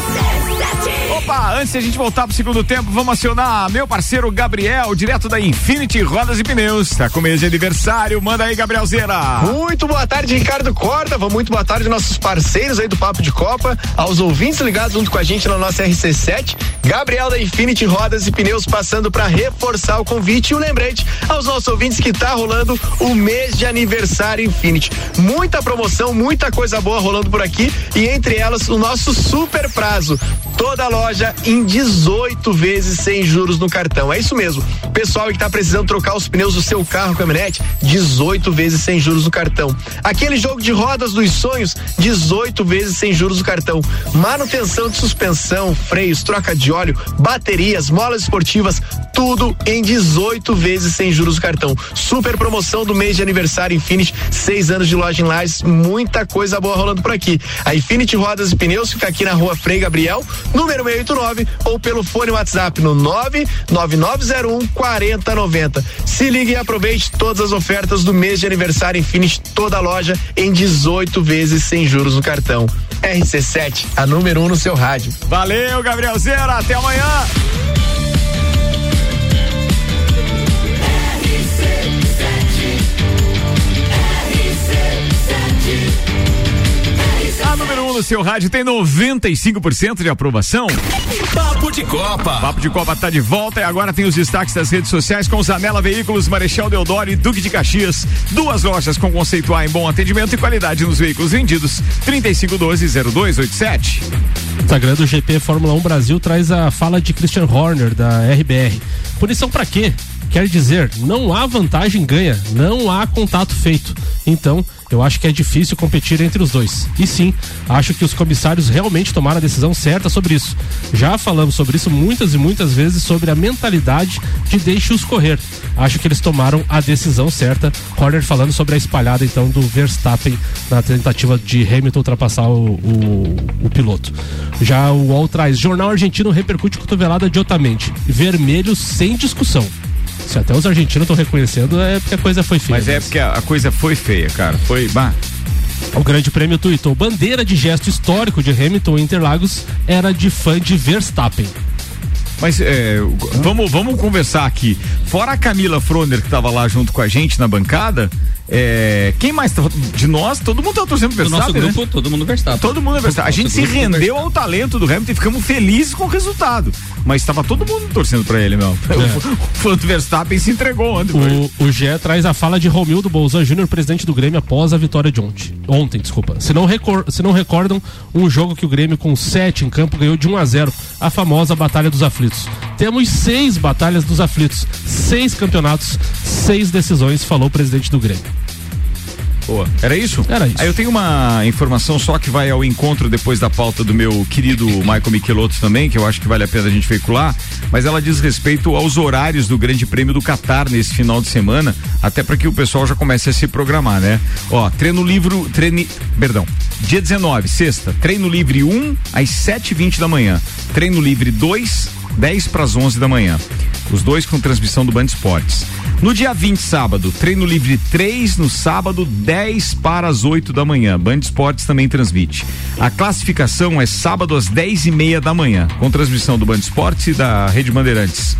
Opa, antes de a gente voltar pro segundo tempo, vamos acionar meu parceiro Gabriel, direto da Infinity Rodas e Pneus. Tá com mês de aniversário, manda aí, Gabrielzeira. Muito boa tarde, Ricardo Córdova. Muito boa tarde, nossos parceiros aí do Papo de Copa, aos ouvintes ligados junto com a gente na nossa RC7. Gabriel da Infinity Rodas e Pneus passando para reforçar o convite e o lembrete aos nossos ouvintes que tá rolando o mês de aniversário Infinity. Muita promoção, muita coisa boa rolando por aqui e entre elas o nosso super prazo. Toda loja em 18 vezes sem juros no cartão. É isso mesmo. Pessoal que está precisando trocar os pneus do seu carro, caminhonete, 18 vezes sem juros no cartão. Aquele jogo de rodas dos sonhos, 18 vezes sem juros no cartão. Manutenção de suspensão, freios, troca de óleo, baterias, molas esportivas, tudo em 18 vezes sem juros no cartão. Super promoção do mês de aniversário Infinity, seis anos de loja em Lages, muita coisa boa rolando por aqui. A Infinity Rodas e Pneus fica aqui na rua Frei Gabriel, número 689, ou pelo fone WhatsApp no 99901 4090. Se ligue e aproveite todas as ofertas do mês de aniversário Infinity, toda a loja em 18 vezes sem juros no cartão. RC7, a número 1 um no seu rádio. Valeu, Gabriel Zera, até amanhã. A número 1 um no seu rádio tem 95% de aprovação. Papo de Copa. Papo de Copa tá de volta e agora tem os destaques das redes sociais com Zanela Veículos, Marechal Deodoro e Duque de Caxias. Duas lojas com conceito A em bom atendimento e qualidade nos veículos vendidos. 3512-0287. Instagram do GP Fórmula 1 Brasil traz a fala de Christian Horner, da RBR. Punição para quê? Quer dizer, não há vantagem ganha, não há contato feito. Então, eu acho que é difícil competir entre os dois. E sim, acho que os comissários realmente tomaram a decisão certa sobre isso. Já falamos sobre isso muitas e muitas vezes sobre a mentalidade de deixe-os correr. Acho que eles tomaram a decisão certa. Horner falando sobre a espalhada então do Verstappen na tentativa de Hamilton ultrapassar o, o, o piloto. Já o UOL traz: Jornal argentino repercute cotovelada de Otamendi. Vermelho sem discussão. Se até os argentinos estão reconhecendo, é porque a coisa foi feia. Mas é porque a, a coisa foi feia, cara. Foi. Bah. O Grande Prêmio tweetou: bandeira de gesto histórico de Hamilton em Interlagos era de fã de Verstappen. Mas é, vamos, vamos conversar aqui. Fora a Camila Froner, que estava lá junto com a gente na bancada, é, quem mais tava, de nós, todo mundo tá torcendo pro Do nosso Verstappen, grupo, né? todo mundo Verstappen. Todo mundo é Verstappen. A gente se grupo rendeu Verstappen. ao talento do Hamilton e ficamos felizes com o resultado. Mas estava todo mundo torcendo pra ele, meu. O fã do Verstappen se entregou ontem. O, o GE traz a fala de Romildo Bolzan Júnior, presidente do Grêmio, após a vitória de ontem. Ontem, desculpa. Se não, recor se não recordam, um jogo que o Grêmio, com 7 em campo, ganhou de 1 a 0 a famosa Batalha dos Aflitos. Temos seis batalhas dos aflitos, seis campeonatos, seis decisões, falou o presidente do Grêmio. Boa. Era isso? Era isso. Aí eu tenho uma informação só que vai ao encontro depois da pauta do meu querido Michael Michelotto também, que eu acho que vale a pena a gente veicular, mas ela diz respeito aos horários do Grande Prêmio do Catar nesse final de semana, até para que o pessoal já comece a se programar, né? Ó, treino livre, treine, perdão, dia 19, sexta, treino livre 1 às 7h20 da manhã, treino livre 2, 10 para as 11 da manhã. Os dois com transmissão do Band Esportes. No dia 20, sábado, treino livre 3, no sábado, 10 para as 8 da manhã. Band Esportes também transmite. A classificação é sábado às 10 e meia da manhã, com transmissão do Band Esportes e da Rede Bandeirantes.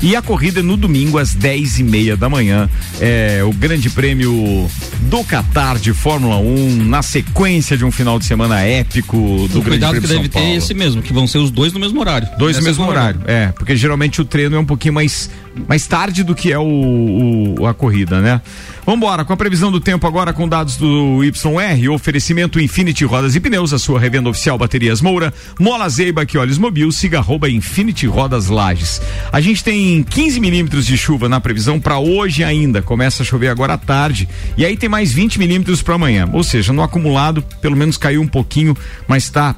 E a corrida é no domingo às 10 e meia da manhã. É o grande prêmio do Qatar de Fórmula 1, na sequência de um final de semana épico do o Grande cuidado Prêmio que de São deve ter Paulo. esse mesmo, que vão ser os dois no mesmo horário. Dois no mesmo corrida. horário, é, porque geralmente o treino é um pouquinho mais, mais tarde do que é o, o- a corrida, né? Vambora, com a previsão do tempo agora com dados do YR, oferecimento Infinity Rodas e Pneus, a sua revenda oficial Baterias Moura, Mola Zeiba, que olhos mobil, siga arroba Infinity Rodas Lages. A gente tem 15 milímetros de chuva na previsão para hoje ainda, começa a chover agora à tarde, e aí tem mais 20 milímetros para amanhã, ou seja, no acumulado pelo menos caiu um pouquinho, mas tá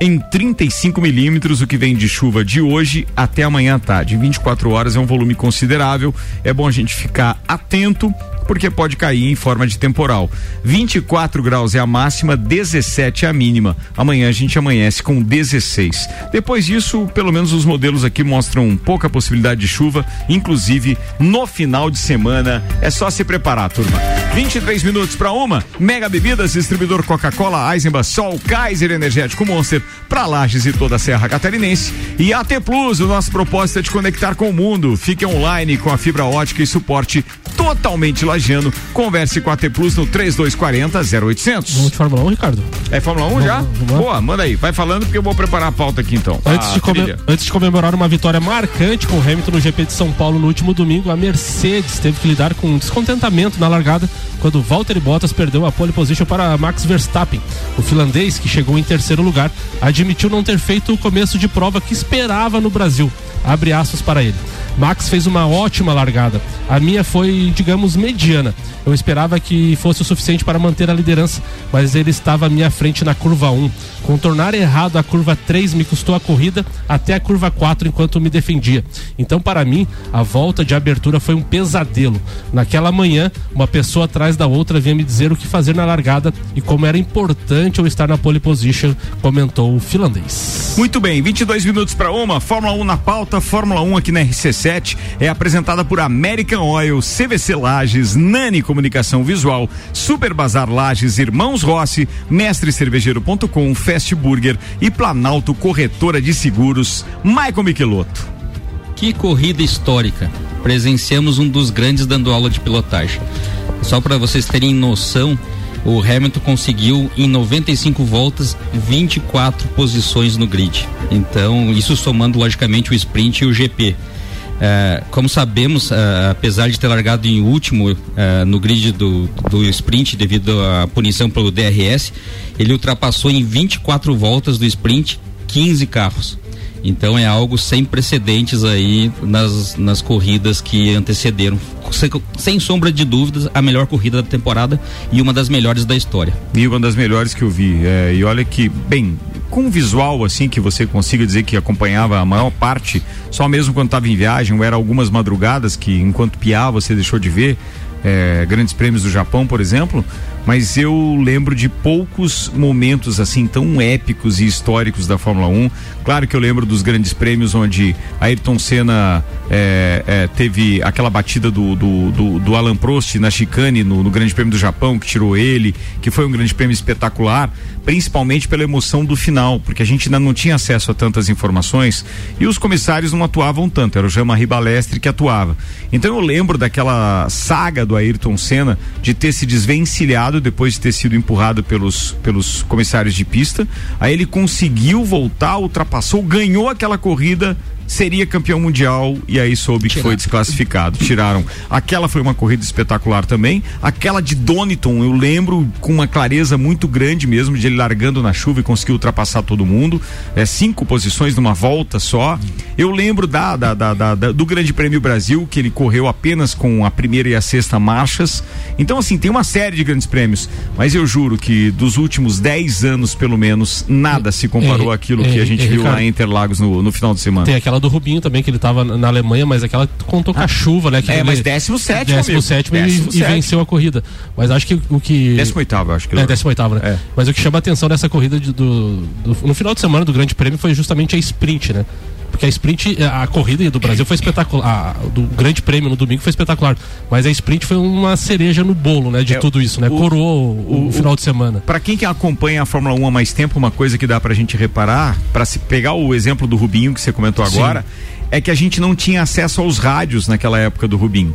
em 35 milímetros, o que vem de chuva de hoje até amanhã à tarde. Em 24 horas é um volume considerável. É bom a gente ficar atento, porque pode cair em forma de temporal. 24 graus é a máxima, 17 é a mínima. Amanhã a gente amanhece com 16. Depois disso, pelo menos os modelos aqui mostram pouca possibilidade de chuva, inclusive no final de semana. É só se preparar, turma. 23 minutos para uma. Mega Bebidas, distribuidor Coca-Cola, Eisenbach, Sol, Kaiser Energético Monster, para Lages e toda a Serra Catarinense. E AT Plus, o nosso propósito é te conectar com o mundo. Fique online com a fibra ótica e suporte totalmente lagiano. Converse com a AT Plus no 3240 0800. Vamos de Fórmula 1, Ricardo? É Fórmula 1 já? Boa, manda aí. Vai falando porque eu vou preparar a pauta aqui então. Antes, A de come- antes de comemorar uma vitória marcante com o Hamilton no GP de São Paulo no último domingo, a Mercedes teve que lidar com um descontentamento na largada quando Valtteri Bottas perdeu a pole position para Max Verstappen. O finlandês, que chegou em terceiro lugar, admitiu não ter feito o começo de prova que esperava no Brasil. Abre aspas para ele. Max fez uma ótima largada. A minha foi, digamos, mediana. Eu esperava que fosse o suficiente para manter a liderança, mas ele estava à minha frente na curva 1. Contornar errado a curva 3 me custou a corrida até a curva 4 enquanto me defendia. Então, para mim, a volta de abertura foi um pesadelo. Naquela manhã, uma pessoa atrás da outra vinha me dizer o que fazer na largada e como era importante eu estar na pole position, comentou o finlandês. Muito bem, 22 minutos para uma. Fórmula 1 na pauta. Fórmula 1 aqui na RC7 é apresentada por American Oil, CVC Lages, Nani Comunicação Visual, Super Bazar Lages, Irmãos Rossi, Mestre Cervejeiro.com, Fast Burger e Planalto Corretora de Seguros. Michael Michelotto. Que corrida histórica. Presenciamos um dos grandes dando aula de pilotagem. Só para vocês terem noção, o Hamilton conseguiu em 95 voltas 24 posições no grid. Então, isso somando logicamente o sprint e o GP. Eh, como sabemos, eh, apesar de ter largado em último eh, no grid do, do sprint devido à punição pelo DRS, ele ultrapassou em 24 voltas do sprint 15 carros. Então é algo sem precedentes aí nas, nas corridas que antecederam. Sem, sombra de dúvidas, a melhor corrida da temporada e uma das melhores da história. E uma das melhores que eu vi. É, e olha que, bem, com um visual assim que você consiga dizer que acompanhava a maior parte, só mesmo quando estava em viagem, ou era algumas madrugadas que enquanto piava você deixou de ver, é, grandes prêmios do Japão, por exemplo. Mas eu lembro de poucos momentos assim tão épicos e históricos da Fórmula 1. Claro que eu lembro dos grandes prêmios onde Ayrton Senna é, é, teve aquela batida do, do, do, do Alan Prost na chicane no, no Grande Prêmio do Japão, que tirou ele, que foi um grande prêmio espetacular, principalmente pela emoção do final, porque a gente ainda não tinha acesso a tantas informações e os comissários não atuavam tanto, era o Jean-Marie Balestre que atuava. Então eu lembro daquela saga do Ayrton Senna de ter se desvencilhado depois de ter sido empurrado pelos, pelos comissários de pista. Aí ele conseguiu voltar, ultrapassou, ganhou aquela corrida, seria campeão mundial e aí soube que foi desclassificado. Tiraram. Aquela foi uma corrida espetacular também. Aquela de Doniton, eu lembro com uma clareza muito grande mesmo, de ele largando na chuva e conseguiu ultrapassar todo mundo. É, cinco posições numa volta só. Eu lembro da, da, da, da- do Grande Prêmio Brasil, que ele correu apenas com a primeira e a sexta marchas. Então, assim, tem uma série de grandes prêmios. Mas eu juro que dos últimos 10 anos, pelo menos, nada se comparou É, àquilo é, que a gente é, viu lá Ricardo. em Interlagos no, no final de semana. Tem aquela do Rubinho também, que ele tava na Alemanha, mas aquela contou com a chuva, né? Que é, mas 17 décimo sétimo e, Décimo e venceu a corrida. Mas acho que o que. 18 acho que É, ele- 18 né? Mas o que chama a atenção dessa corrida de- do, do- no final de semana do Grande Prêmio foi justamente a sprint, né? Porque a sprint, a corrida do Brasil foi espetacular. A, do Grande Prêmio no domingo foi espetacular. Mas a sprint foi uma cereja no bolo, né? De É, tudo isso, né? o- Coroou o, o- final de semana. Para quem que acompanha a Fórmula 1 há mais tempo, uma coisa que dá pra gente reparar, para se pegar o exemplo do Rubinho que você comentou Sim. agora, é que a gente não tinha acesso aos rádios naquela época do Rubinho.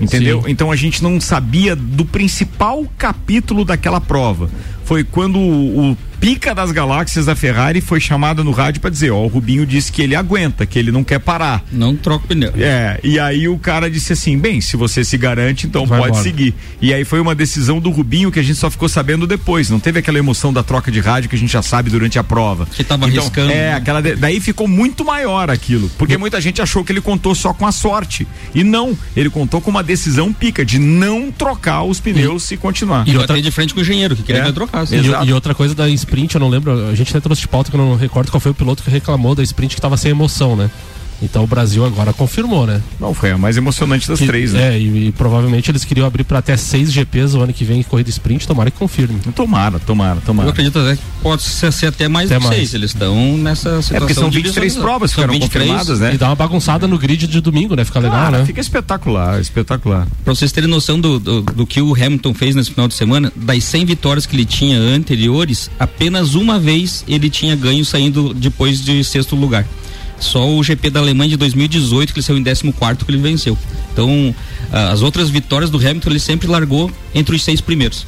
Entendeu? Sim. Então a gente não sabia do principal capítulo daquela prova. Foi quando o, o pica das galáxias da Ferrari foi chamado no rádio para dizer, ó, o Rubinho disse que ele aguenta, que ele não quer parar. Não troca o pneu. É, e aí o cara disse assim: bem, se você se garante, então Vai pode embora. seguir. E aí foi uma decisão do Rubinho que a gente só ficou sabendo depois. Não teve aquela emoção da troca de rádio que a gente já sabe durante a prova. Que tava então, arriscando, É, né? aquela de- daí ficou muito maior aquilo. Porque muita gente achou que ele contou só com a sorte. E não, ele contou com uma decisão pica de não trocar os pneus e, continuar. E bater de frente com o engenheiro, que queria É. trocasse. E, e outra coisa da sprint, eu não lembro, a gente até trouxe de pauta que eu não recordo qual foi o piloto que reclamou da sprint que tava sem emoção, né? Então o Brasil agora confirmou, né? Não, foi a mais emocionante das Que- três, né? É, e, e provavelmente eles queriam abrir para até seis GPs o ano que vem em corrida sprint, tomara que confirme. Tomara, tomara, Eu tomara. acredito até que pode ser, ser até mais Até seis. Eles estão nessa situação. É porque são de 23 visualizar. provas que São foram 23. confirmadas, né? E dá uma bagunçada no grid de domingo, né? Fica legal, Cara, né? fica espetacular, espetacular. Pra vocês terem noção do, do, do que o Hamilton fez nesse final de semana, das 100 vitórias que ele tinha anteriores, apenas uma vez ele tinha ganho saindo depois de sexto lugar. Só o GP da Alemanha de 2018, que ele saiu em 14 que ele venceu. Então, ah, as outras vitórias do Hamilton, ele sempre largou entre os seis primeiros.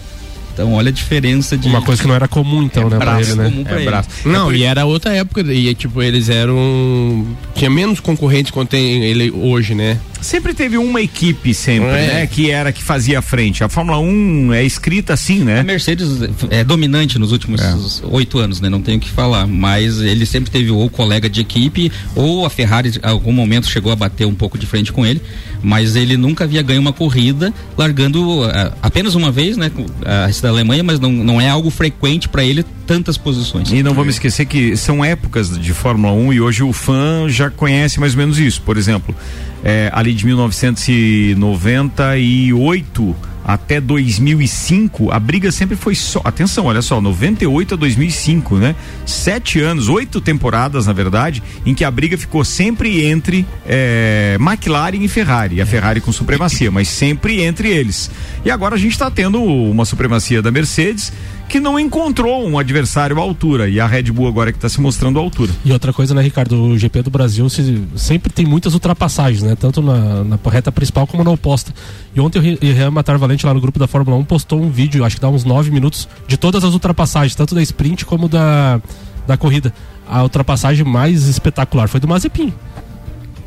Então, olha a diferença de. Uma coisa que não era comum, então, né, pra braço ele, né? comum pra É ele. braço. Não, e era outra época, e tipo, eles eram. Tinha menos concorrentes quanto tem ele hoje, né? Sempre teve uma equipe, sempre, É. né? Que era que fazia a frente. A Fórmula 1 é escrita assim, A né? Mercedes é dominante nos últimos oito anos, né? Não tenho o que falar, mas ele sempre teve ou colega de equipe ou a Ferrari em algum momento chegou a bater um pouco de frente com ele, mas ele nunca havia ganho uma corrida largando ah, apenas uma vez, né? A da Alemanha, mas não, não é algo frequente para ele tantas posições. E não vamos esquecer que são épocas de Fórmula 1 e hoje o fã já conhece mais ou menos isso. Por exemplo, é, ali de 1998 até 2005, a briga sempre foi só. Atenção, olha só, 98 a 2005, né? Sete anos, oito temporadas, na verdade, em que a briga ficou sempre entre é, McLaren e Ferrari. A Ferrari com supremacia, mas sempre entre eles. E agora a gente está tendo uma supremacia da Mercedes que não encontrou um adversário à altura. E a Red Bull agora que está se mostrando à altura. E outra coisa, né, Ricardo? O GP do Brasil se- sempre tem muitas ultrapassagens, né? Tanto na, na reta principal como na oposta. E ontem o Ri- Rian Matar Valente, lá no grupo da Fórmula 1, postou um vídeo, acho que dá uns nove minutos, de todas as ultrapassagens, tanto da sprint como da, da corrida. A ultrapassagem mais espetacular foi do Mazepin.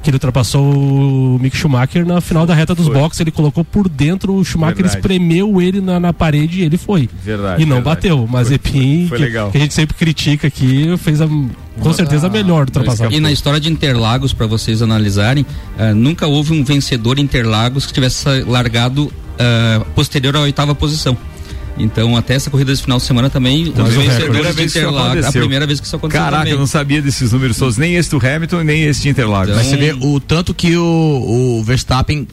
Que ele ultrapassou o Mick Schumacher na final da reta dos boxes, ele colocou por dentro, o Schumacher Verdade. espremeu ele na, na parede e ele foi. Verdade, E não verdade. bateu. O Mazepin, foi que, legal. que a gente sempre critica aqui, fez a, com certeza a melhor ultrapassagem. E na história de Interlagos, para vocês analisarem, ah, nunca houve um vencedor Interlagos que tivesse largado ah, posterior à oitava posição. Então, até essa corrida desse final de semana também, os Primeira vencedores de vez que isso Interlagos, a primeira vez que isso aconteceu. Caraca, também. eu não sabia desses números todos, nem esse do Hamilton e nem esse de Interlagos. Mas você vê o tanto que o, o Verstappen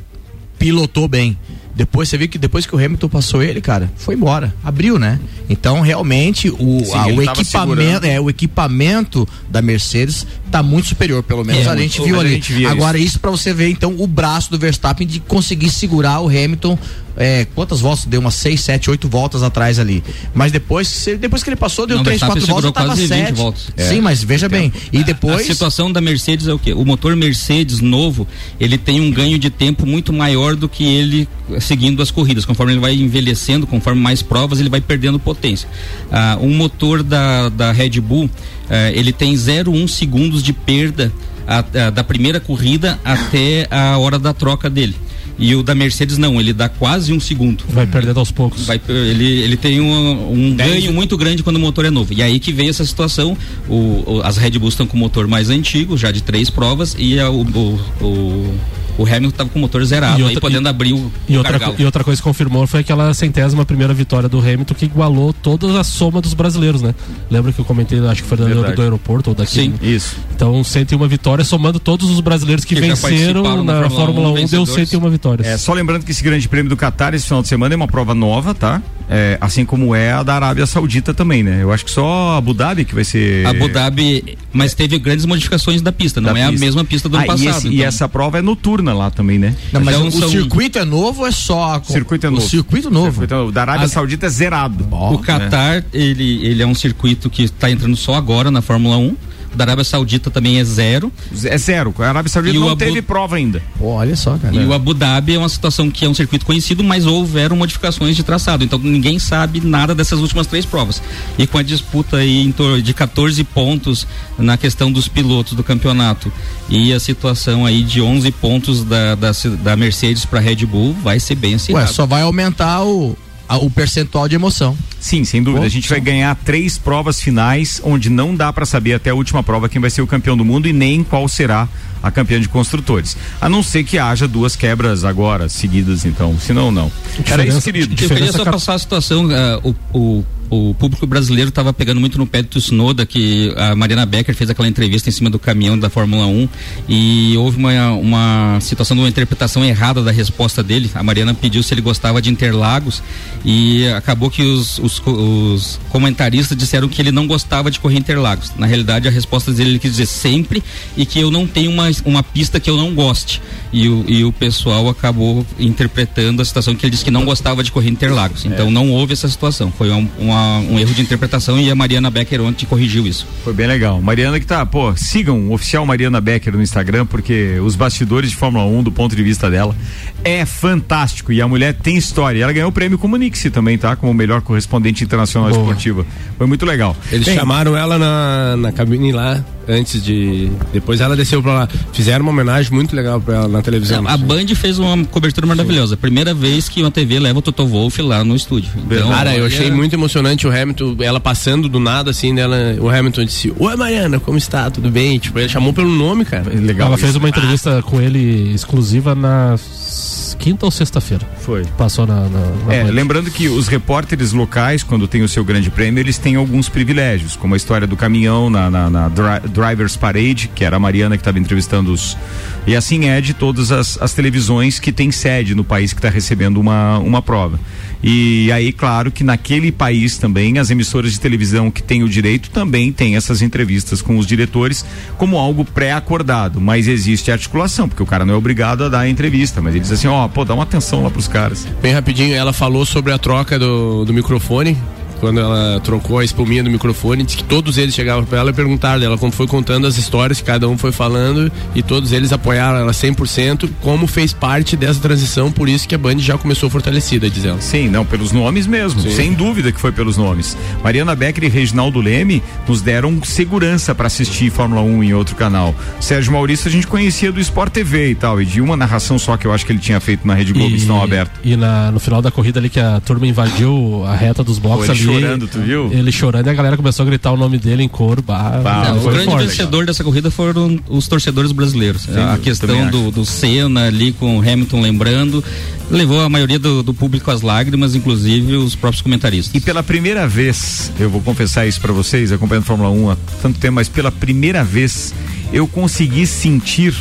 pilotou bem. Depois você viu que depois que o Hamilton passou ele, cara, foi embora. Abriu, né? Então realmente o, Sim, a- o equipamento, segurando. é, o equipamento da Mercedes tá muito superior, pelo menos É, a gente viu A ali. gente Agora isso, pra você ver então o braço do Verstappen de conseguir segurar o Hamilton é, quantas voltas? Deu umas 6, 7, 8 voltas atrás ali. Mas depois, depois que ele passou, deu Não, 3, Verstappen 4 voltas, tava quase 20 7. voltas. Sim, É. mas veja bem. E depois. A situação da Mercedes é o quê? O motor Mercedes novo, ele tem um ganho de tempo muito maior do que ele eh, seguindo as corridas. Conforme ele vai envelhecendo, conforme mais provas, ele vai perdendo potência. Ah, um motor da, da Red Bull, ele tem 0,1 segundos de perda a- a- da primeira corrida até a hora da troca dele. E o da Mercedes não, ele dá quase um segundo. Vai perdendo aos poucos. Vai, ele, ele tem um, um ganho muito grande quando o motor é novo. E aí que vem essa situação. O, o- as Red Bulls estão com o motor mais antigo, já de três provas, e a- o, o, o, o Hamilton estava com o motor zerado, E aí outra- podendo abrir o, E o outra, gargalo. e outra coisa que confirmou foi aquela centésima primeira vitória do Hamilton que igualou toda a soma dos brasileiros, né? Lembra que eu comentei, acho que foi do, aeroporto ou daqui? Sim. Isso. Então, 101 vitórias, somando todos os brasileiros que, Que venceram na, na Fórmula Fórmula 1, 1, deu vencedores. 101 vitórias. É, só lembrando que esse grande prêmio do Qatar esse final de semana é uma prova nova, tá? É, assim como é a da Arábia Saudita também, né? Eu acho que só Abu Dhabi que vai ser. Abu Dhabi, mas teve grandes modificações da pista, não da é a pista. mesma pista do ano Ah, passado. E, esse- e então. essa prova é noturna lá também, né? Não, mas Então o, são- o circuito é novo ou é só. a- Circuito é novo. O circuito novo. Circuito é novo. Da Arábia A- Saudita é zerado. O Qatar, ele, ele é um circuito que está entrando só agora na Fórmula 1. Da Arábia Saudita também é zero. É zero. A Arábia Saudita E não Abu- teve prova ainda. Pô, olha só, cara. E o Abu Dhabi é uma situação que é um circuito conhecido, mas houveram modificações de traçado. Então ninguém sabe nada dessas últimas três provas. E com a disputa aí em torno de 14 pontos na questão dos pilotos do campeonato e a situação aí de 11 pontos da, da, da Mercedes para Red Bull, vai ser bem Ué, acirrado. só vai aumentar o, a- o percentual de emoção. Sim, sem dúvida. Bom, a gente vai ganhar três provas finais, onde não dá pra saber até a última prova quem vai ser o campeão do mundo e nem qual será a campeã de construtores. A não ser que haja duas quebras agora, seguidas, então. Senão, não. Era isso, querido. Eu queria só passar a situação, ah, o, o o público brasileiro estava pegando muito no pé do Tsunoda, que a Mariana Becker fez aquela entrevista em cima do caminhão da Fórmula 1 e houve uma, uma situação de uma interpretação errada da resposta dele. A Mariana pediu se ele gostava de Interlagos e acabou que os, os, os comentaristas disseram que ele não gostava de correr Interlagos. Na realidade, a resposta dele ele quis dizer sempre e que eu não tenho uma, uma pista que eu não goste. E o, e o pessoal acabou interpretando a situação que ele disse que não gostava de correr Interlagos. Então não houve essa situação. Foi um, uma- um erro de interpretação e a Mariana Becker ontem corrigiu isso. Foi bem legal. Mariana que tá, pô, sigam o oficial Mariana Becker no Instagram, porque os bastidores de Fórmula 1, do ponto de vista dela, é fantástico. E a mulher tem história. Ela ganhou o prêmio como Nixie também, tá? Como melhor correspondente internacional esportiva. Foi muito legal. Eles Bem, chamaram ela na, na cabine lá, antes de. Depois ela desceu pra lá. Fizeram uma homenagem muito legal pra ela na televisão. A Band fez uma cobertura maravilhosa. Primeira vez que uma TV leva o Toto Wolff lá no estúdio. Então, Cara, eu achei muito emocionante o Hamilton, ela passando do nada, assim, dela, o Hamilton disse, Oi Mariana, como está? Tudo bem? Tipo, ele chamou pelo nome, cara. Legal. Ela fez uma entrevista com ele exclusiva na quinta ou sexta-feira. Foi. Passou na. na, na É, lembrando que os repórteres locais, quando tem o seu grande prêmio, eles têm alguns privilégios, como a história do caminhão na, na- na Dri- Drivers Parade, que era a Mariana que estava entrevistando os. E assim é de todas as, as televisões que têm sede no país que está recebendo uma, uma prova. E aí, claro que naquele país também, as emissoras de televisão que têm o direito também têm essas entrevistas com os diretores como algo pré-acordado. Mas existe articulação, porque o cara não é obrigado a dar a entrevista, mas ele diz assim: ó, pô, dá uma atenção lá pros caras. Bem rapidinho, ela falou sobre a troca do, do microfone. Quando ela trocou a espuminha do microfone, disse que todos eles chegavam pra ela e perguntaram dela como foi contando as histórias que cada um foi falando e todos eles apoiaram ela 100%, como fez parte dessa transição, por isso que a Band já começou fortalecida, diz ela. Sim, não, pelos nomes mesmo, Sim. sem dúvida que foi pelos nomes. Mariana Becker e Reginaldo Leme nos deram segurança para assistir Fórmula 1 em outro canal. Sérgio Maurício a gente conhecia do Sport TV e tal, e de uma narração só que eu acho que ele tinha feito na Rede Globo, estão aberto. E na- no final da corrida ali que a turma invadiu a reta dos Pô, ele ali. Chorando, tu viu? Ele chorando e a galera começou a gritar o nome dele em coro. Bah, Não, o grande forte. vencedor dessa corrida foram os torcedores brasileiros. Sim, a questão do, do Senna ali com o Hamilton lembrando, levou a maioria do, do público às lágrimas, inclusive os próprios comentaristas. E pela primeira vez, eu vou confessar isso para vocês, acompanhando Fórmula 1 há tanto tempo, mas pela primeira vez eu consegui sentir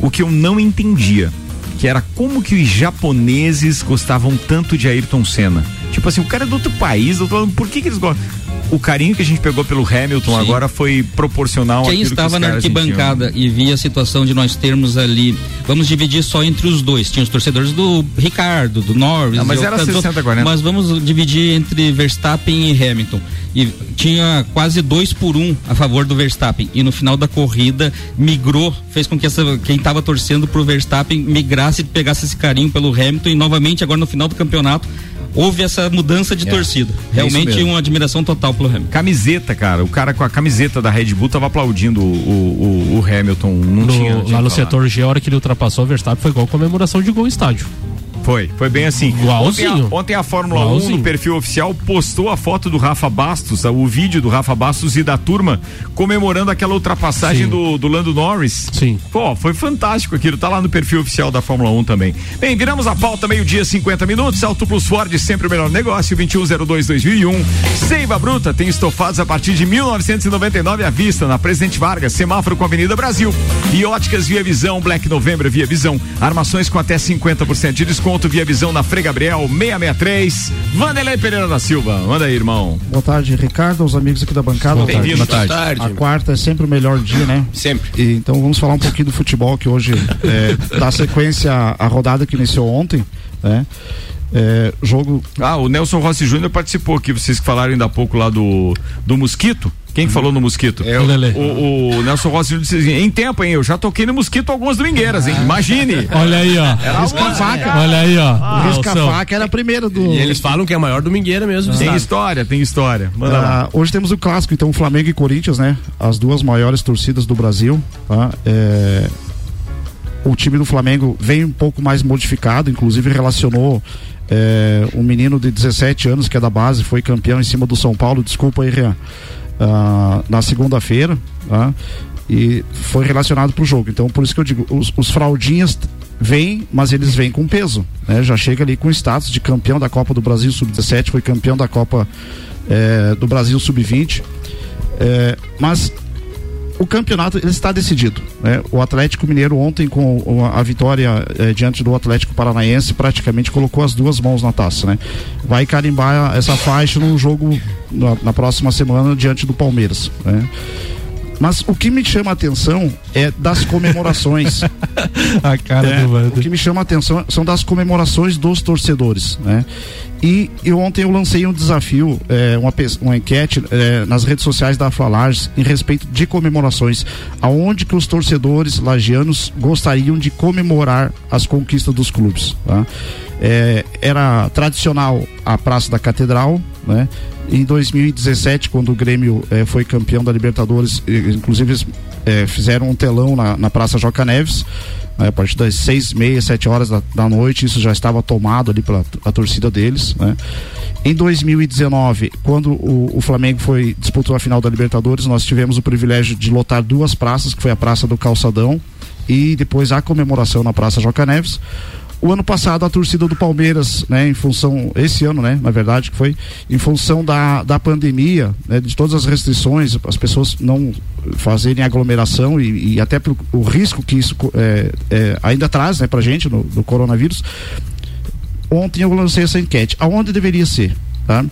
o que eu não entendia, que era como que os japoneses gostavam tanto de Ayrton Senna. Tipo assim, o cara é do outro país, do outro lado, por que que eles gostam? O carinho que a gente pegou pelo Hamilton Sim. agora foi proporcional Quem que estava os na arquibancada e via a situação de nós termos ali, vamos dividir só entre os dois. Tinha os torcedores do Ricardo, do Norris. Ah, mas era outros- 60, 40. Mas vamos dividir entre Verstappen e Hamilton. E tinha quase dois por um a favor do Verstappen. E no final da corrida migrou, fez com que essa, quem estava torcendo pro Verstappen migrasse e pegasse esse carinho pelo Hamilton. E novamente, agora no final do campeonato, houve essa mudança de É. torcida. É Realmente mesmo. uma admiração total pelo Hamilton. Camiseta, cara. O cara com a camiseta da Red Bull tava aplaudindo o, o, o Hamilton. Não No- tinha. tinha lá no que falar. setor G, a hora que ele ultrapassou o Verstappen foi igual comemoração de gol em estádio. Foi, foi bem assim. Igualzinho. Ontem a, ontem a Fórmula 1 Igualzinho. no perfil oficial postou a foto do Rafa Bastos, o vídeo do Rafa Bastos e da turma comemorando aquela ultrapassagem Sim. do, do Lando Norris. Sim. Pô, foi fantástico aquilo, tá lá no perfil oficial da Fórmula 1 também. Bem, viramos a pauta meio-dia, 50 minutos. Auto Plus Ford, sempre o melhor negócio, 2102-2001. Seiva Bruta tem estofados a partir de 1999 à vista, na Presidente Vargas, semáforo com a Avenida Brasil. E óticas Via Visão, Black Novembro Via Visão. Armações com até 50% de desconto Via Visão na Frei Gabriel 663. Vanderlei Pereira da Silva. Manda aí, irmão. Boa tarde, Ricardo, aos amigos aqui da bancada. Boa tarde. Bem-vindo. Boa tarde. A quarta é sempre o melhor dia, né? Sempre. E, então vamos falar um pouquinho do futebol que hoje é, dá sequência à à rodada que iniciou ontem, né? É, jogo. Ah, o Nelson Rossi Júnior participou aqui, vocês que falaram ainda há pouco lá do, do Mosquito. Quem que falou no Mosquito? É o Lelê. O, o Nelson Rossi disse assim, em tempo, hein? Eu já toquei no Mosquito algumas domingueiras, hein? Imagine. Olha aí, ó. Era Risca a faca. Olha aí, ó. o risca Nelson. faca era a primeira do. E eles falam que é a maior domingueira mesmo. do Tem história, tem história. Manda lá. Ah, hoje temos o clássico, então, Flamengo e Corinthians, né? As duas maiores torcidas do Brasil. Tá? É, O time do Flamengo vem um pouco mais modificado, inclusive relacionou é, um menino de 17 anos que é da base, foi campeão em cima do São Paulo. Desculpa aí, Rian. Ah, na segunda-feira, tá? e foi relacionado para o jogo. Então, por isso que eu digo, os, os fraldinhas vêm, mas eles vêm com peso. Né? Já chega ali com status de campeão da Copa do Brasil Sub-17, foi campeão da Copa é, do Brasil Sub-20. É, mas o campeonato está decidido. Né? O Atlético Mineiro ontem com a vitória eh, diante do Atlético Paranaense praticamente colocou as duas mãos na taça, né? Vai carimbar essa faixa no jogo na, na próxima semana diante do Palmeiras, né? Mas o que me chama a atenção é das comemorações. a cara É, do Wander. O que me chama a atenção são das comemorações dos torcedores, né? E, e ontem eu lancei um desafio, é, uma, uma enquete é, nas redes sociais da Afralages em respeito de comemorações. Aonde que os torcedores lagianos gostariam de comemorar as conquistas dos clubes, tá? É, era tradicional a Praça da Catedral, né? Em 2017, quando o Grêmio eh, foi campeão da Libertadores, inclusive eh, fizeram um telão na, na Praça Joca Neves, né, a partir das seis, meia, sete horas da, da noite, isso já estava tomado ali pela a torcida deles, né? Em 2019, quando o, o Flamengo foi disputou a final da Libertadores, nós tivemos o privilégio de lotar duas praças, que foi a Praça do Calçadão e depois a comemoração na Praça Joca Neves. O ano passado a torcida do Palmeiras, né, em função esse ano, né, na verdade que foi em função da, da pandemia, né, de todas as restrições, as pessoas não fazerem aglomeração e, e até o risco que isso é, é, ainda traz, né, pra gente no, do coronavírus. Ontem eu lancei essa enquete, aonde deveria ser, tá?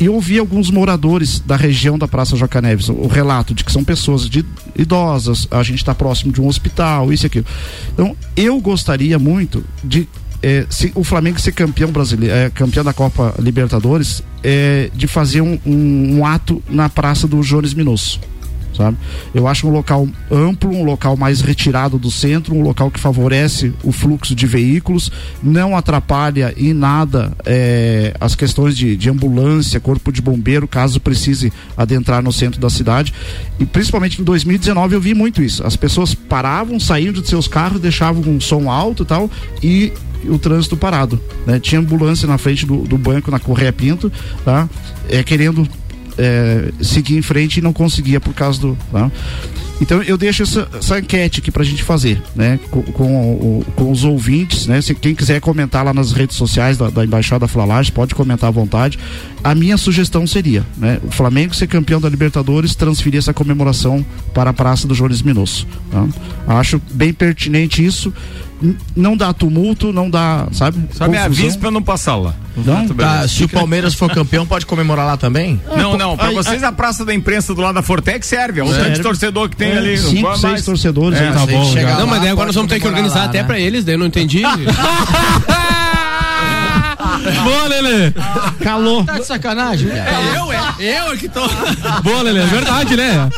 E, ouvi alguns moradores da região da Praça Joca Neves, o, relato de que são pessoas de idosas, a gente está próximo de um hospital, isso e aquilo. Então, eu gostaria muito de eh, se o Flamengo ser campeão brasileiro, eh, campeão da Copa Libertadores, eh, de fazer um, um- um ato na Praça do Jones Minosso. Sabe? Eu acho um local amplo, um local mais retirado do centro, um local que favorece o fluxo de veículos, não atrapalha em nada eh, as questões de, de ambulância, corpo de bombeiro, caso precise adentrar no centro da cidade. E principalmente em 2019 eu vi muito isso. As pessoas paravam, saíam de seus carros, deixavam um som alto e tal, e o trânsito parado. Né? Tinha ambulância na frente do, do banco na Correia Pinto, tá? É, querendo é, seguir em frente e não conseguia por causa do. tá? Então eu deixo essa, essa enquete aqui pra gente fazer, né? Com, com, com os ouvintes, né? Se quem quiser comentar lá nas redes sociais da, da Embaixada Flalage, pode comentar à vontade. A minha sugestão seria, né? O Flamengo ser campeão da Libertadores, transferir essa comemoração para a Praça do Jones Minosso. tá? Acho bem pertinente isso. Não dá tumulto, não dá, sabe? Só me avise pra não passar lá. Não? Tá, se o Palmeiras for campeão, pode comemorar lá também? Não, não, pra vocês a praça da imprensa do lado da Fortec serve. É Serve. tanto de torcedor que tem É, ali. cinco, seis mais. torcedores, É, aí. tá bom. Não, mas daí lá, agora nós vamos ter que organizar lá, até né? pra eles, daí eu não entendi. Boa, Lelê! Calou. Tá de sacanagem? eu, é? Eu é que tô. Boa, Lelê, é verdade, né?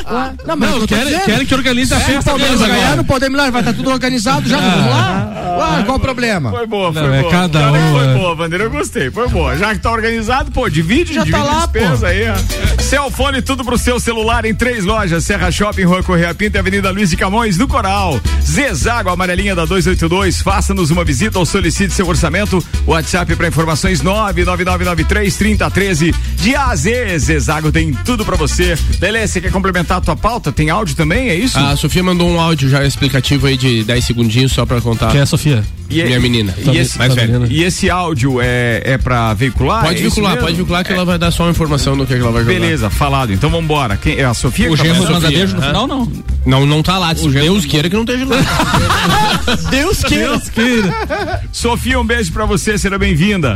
Não, Não, eu tô querem, dizendo. querem que organize a É, o festa Palmeiras deles vai ganhar, não podemos lá, vai estar tudo organizado já, vamos lá? Ué, qual o problema? Foi boa, foi Não, é boa. cada Cara, um, Foi é. boa, Bandeira, eu gostei. Foi boa. Já que tá organizado, pô, divide, Já divide tá lá, despesa pô. aí. ó. Celfone, tudo pro seu celular em três lojas: Serra Shopping, Rua Correia Pinto e Avenida Luiz de Camões, no Coral. Zezago, amarelinha da 282. Faça-nos uma visita ou solicite seu orçamento. WhatsApp para informações 99993 3013. De A a Z, Zezago tem tudo pra você. Beleza, você quer complementar a tua pauta? Tem áudio também, é isso? A Sofia mandou um áudio já explicativo aí de 10 segundinhos só pra contar. Quem é a Sofia? E é- Minha menina. E esse, mais velha. e esse áudio é, é pra veicular? Pode É mesmo? pode vincular que ela vai dar só uma informação do que, que ela vai jogar. Beleza, falado. Então vambora. Quem, é a Sofia? O falando? manda beijo no final, não. Não, não tá lá. Deus queira que não esteja lá. Deus queira. Deus queira. Sofia, um beijo pra você, seja bem-vinda.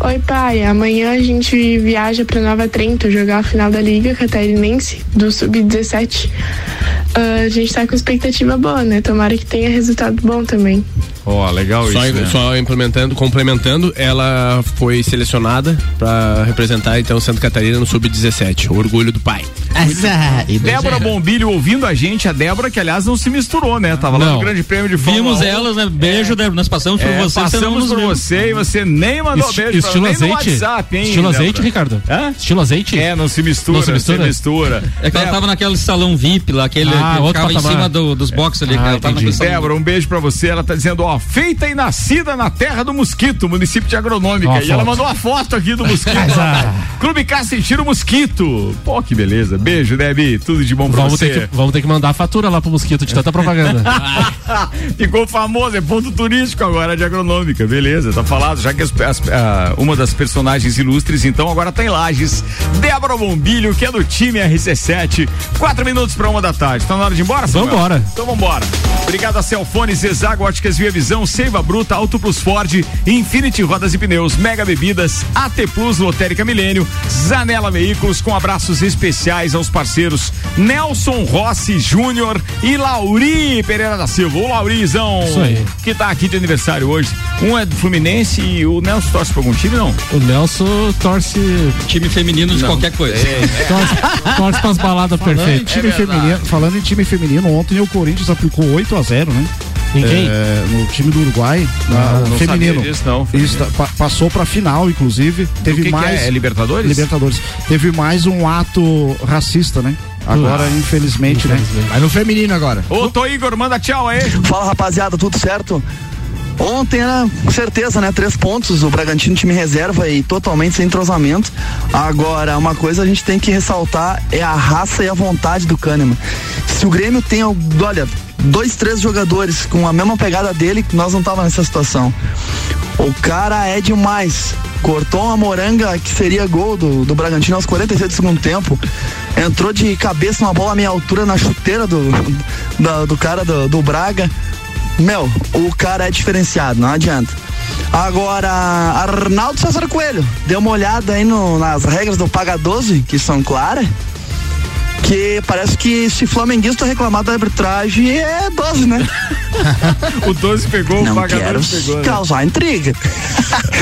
Oi, pai. Amanhã a gente viaja pra Nova Trento jogar a final da Liga Catarinense do Sub-17. Ah, a gente tá com expectativa boa, né? Tomara que tenha resultado bom também. Ó, legal Só, isso. né? só implementando, complementando, ela foi selecionada pra representar então Santa Catarina no Sub-17. Orgulho do pai. Débora. Bombilho ouvindo a gente, a Débora que aliás não se misturou, né? Tava lá Não. no Grande Prêmio de Fórmula Vimos 1. elas, né? Beijo, Débora. Nós passamos por É, você. passamos por vimos. você e você nem mandou Esti- beijo estilo pra nem no azeite? WhatsApp, hein? Estilo Débora? azeite, Ricardo? Hã? Estilo azeite? É, não se mistura. Não se mistura? É que ela tava naquele salão VIP lá, aquele Ah, que ficava em cima do- dos boxes ali. que Ah, ela Débora, um beijo pra você. Ela tá dizendo, ó, feita e nascida na terra do mosquito, município de Agronômica. Ó a e ela foto. mandou a foto aqui do mosquito. Clube Cá sentir o mosquito. Pô, que beleza. Beijo, Debbie. Tudo de bom pra Vamos você. ter, que, vamos ter que mandar a fatura lá pro Mosquito de tanta propaganda. Ficou famoso, é ponto turístico agora de agronômica. Beleza, tá falado. Já que as- as- uma das personagens ilustres, então, agora tá em Lages. Débora Bombilho, que é do time RC7. Quatro minutos pra uma da tarde. Tá na hora de ir embora, Samuel? Vambora. Então vambora. Obrigado a Celfone, Zezago, Óticas Via Visão, Seiva Bruta, Auto Plus Ford, Infinity Rodas e Pneus, Mega Bebidas, AT Plus, Lotérica Milênio, Zanela Veículos, com abraços especiais aos parceiros Nelson Rossi Júnior e Lauri Pereira da Silva. O Laurizão, Isso aí. que tá aqui de aniversário hoje. Um é do Fluminense e o Nelson torce pra algum time, não? o Nelson torce. Time feminino de Não. qualquer coisa. Torce, torce pras baladas perfeitas. feminino, falando em time feminino, ontem o Corinthians aplicou 8 a 0 né? Em quem? É, no time do Uruguai, Ah, na- não feminino. sabia disso, não, Isso, tá- pa- passou pra final, inclusive. Teve que que mais. é? É Libertadores? Libertadores. Teve mais um ato racista, né? Agora, infelizmente, né? Vai no feminino agora. Ô, Tô Igor, manda tchau aí. Fala rapaziada, tudo certo? Ontem era com certeza, né? Três pontos, o Bragantino time reserva e totalmente sem entrosamento. Agora, uma coisa a gente tem que ressaltar é a raça e a vontade do Kahneman. Se o Grêmio tem, olha, dois, três jogadores com a mesma pegada dele, nós não tava nessa situação. O cara é demais. Cortou uma moranga que seria gol do, do Bragantino aos 47 do segundo tempo. Entrou de cabeça numa bola à meia altura na chuteira do, da- do cara do, do Braga. Meu, o cara é diferenciado, não adianta. Agora, Arnaldo César Coelho, deu uma olhada aí no- nas regras do Paga 12, que são claras. Que parece que se flamenguista reclamar da arbitragem é 12, né? O 12 pegou, Não o pagador quero pegou. né? causar intriga.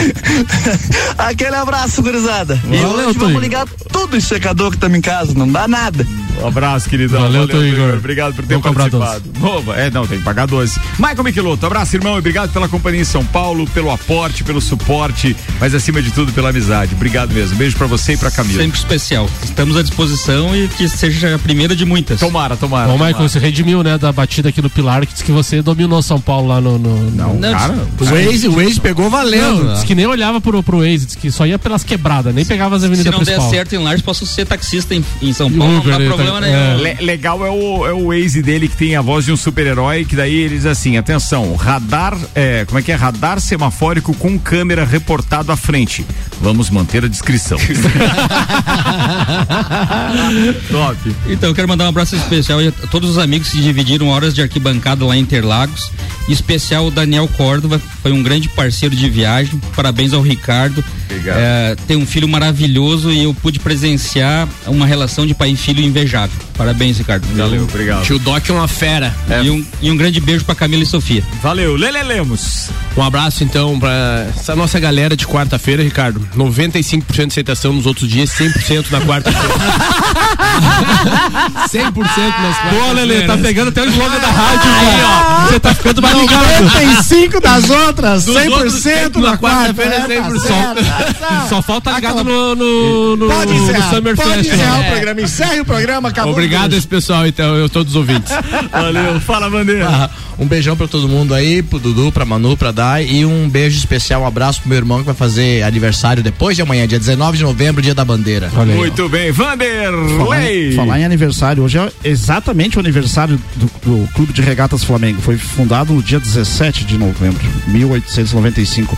Aquele abraço, gurizada. E Valeu, hoje vamos ligar tudo esse secador que estamos em casa, não dá nada. Um abraço, queridão. Valeu, Tô Igor. Obrigado por ter Vamos cobrar participado. Boa, é, não, tem que pagar 12. Michael Michelotto, abraço, irmão. e Obrigado pela companhia em São Paulo, pelo aporte, pelo suporte, mas acima de tudo pela amizade. Obrigado mesmo. Beijo pra você e pra Camila. Sempre especial. Estamos à disposição e que seja a primeira de muitas. Tomara, tomara. Tomara. Michael, você redimiu, né, da batida aqui no Pilar, que disse que você dominou São Paulo lá no. no Não, no- cara. O Waze, o Waze pegou valendo. Não, disse que nem olhava pro, pro Waze, disse que só ia pelas quebradas, nem pegava as Se avenidas não der principais. certo em Lages, posso ser taxista em, em São Paulo, não Uber, dá ele problema nenhum. Le- legal é o, é o Waze dele que tem a voz de um super-herói, que daí ele diz assim: atenção, radar, é, como é que é? Radar semafórico com câmera reportado à frente. Vamos manter a descrição. Top. Então, eu quero mandar um abraço especial a todos os amigos que dividiram horas de arquibancada lá em Interlagos. Em especial o Daniel Córdova, foi um grande parceiro de viagem. Parabéns ao Ricardo. Obrigado. É, tem um filho maravilhoso e eu pude presenciar uma relação de pai e filho invejável. Parabéns, Ricardo. Valeu, obrigado. Tio Doc é uma fera. E, um, e um grande beijo pra Camila e Sofia. Valeu, Lele Lemos. Um abraço então pra essa nossa galera de quarta-feira, Ricardo. 95% de aceitação nos outros dias, 100% na quarta-feira. 100% nas quartas Boa, Lelê, tá pegando até o slogan da rádio, Aí, ó. Você tá ficando mais ligado. 95 das outras, Dos 100% outros, na quarta-feira é quarta. 100%. Só, falta ligado no, no, no, Pode no encerrar, Summer pode Fest. encerrar né? o programa. Encerre o programa, acabou. Obrigado a esse pessoal, então, eu todos os ouvintes. Valeu, fala, bandeira. Ah, um beijão pra todo mundo aí, pro Dudu, pra Manu, pra Dai e um beijo especial, um abraço pro meu irmão que vai fazer aniversário depois de amanhã, dia 19 de novembro, dia da bandeira. Muito bem, Falar, Vanderlei. falar em aniversário, hoje é exatamente o aniversário do, do Clube de Regatas Flamengo. Foi fundado no dia 17 de novembro, 1895.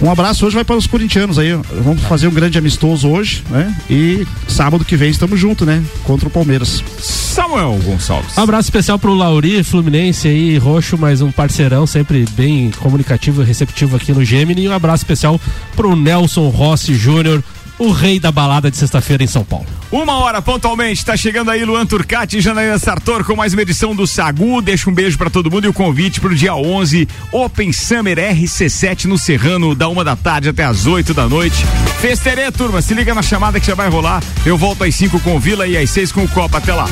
Um abraço hoje vai para os corintianos aí. Vamos fazer um grande amistoso hoje, né? E sábado que vem estamos juntos, né? Contra o Palmeiras. Samuel Gonçalves. Um abraço especial pro Lauri, Fluminense aí, roxo, mas um parceirão, sempre bem comunicativo e receptivo aqui no Gemini. E um abraço especial pro Nelson Rossi Júnior, o rei da balada de sexta-feira em São Paulo. Uma hora pontualmente, tá chegando aí Luan Turcati e Janaína Sartor com mais uma edição do Sagu. Deixa um beijo pra todo mundo e o convite pro dia 11, Open Summer RC7 no Serrano, da uma da tarde até as 8 da noite. Festerê, turma, se liga na chamada que já vai rolar. Eu volto às 5 com o Vila e às 6 com o Copa. Até lá.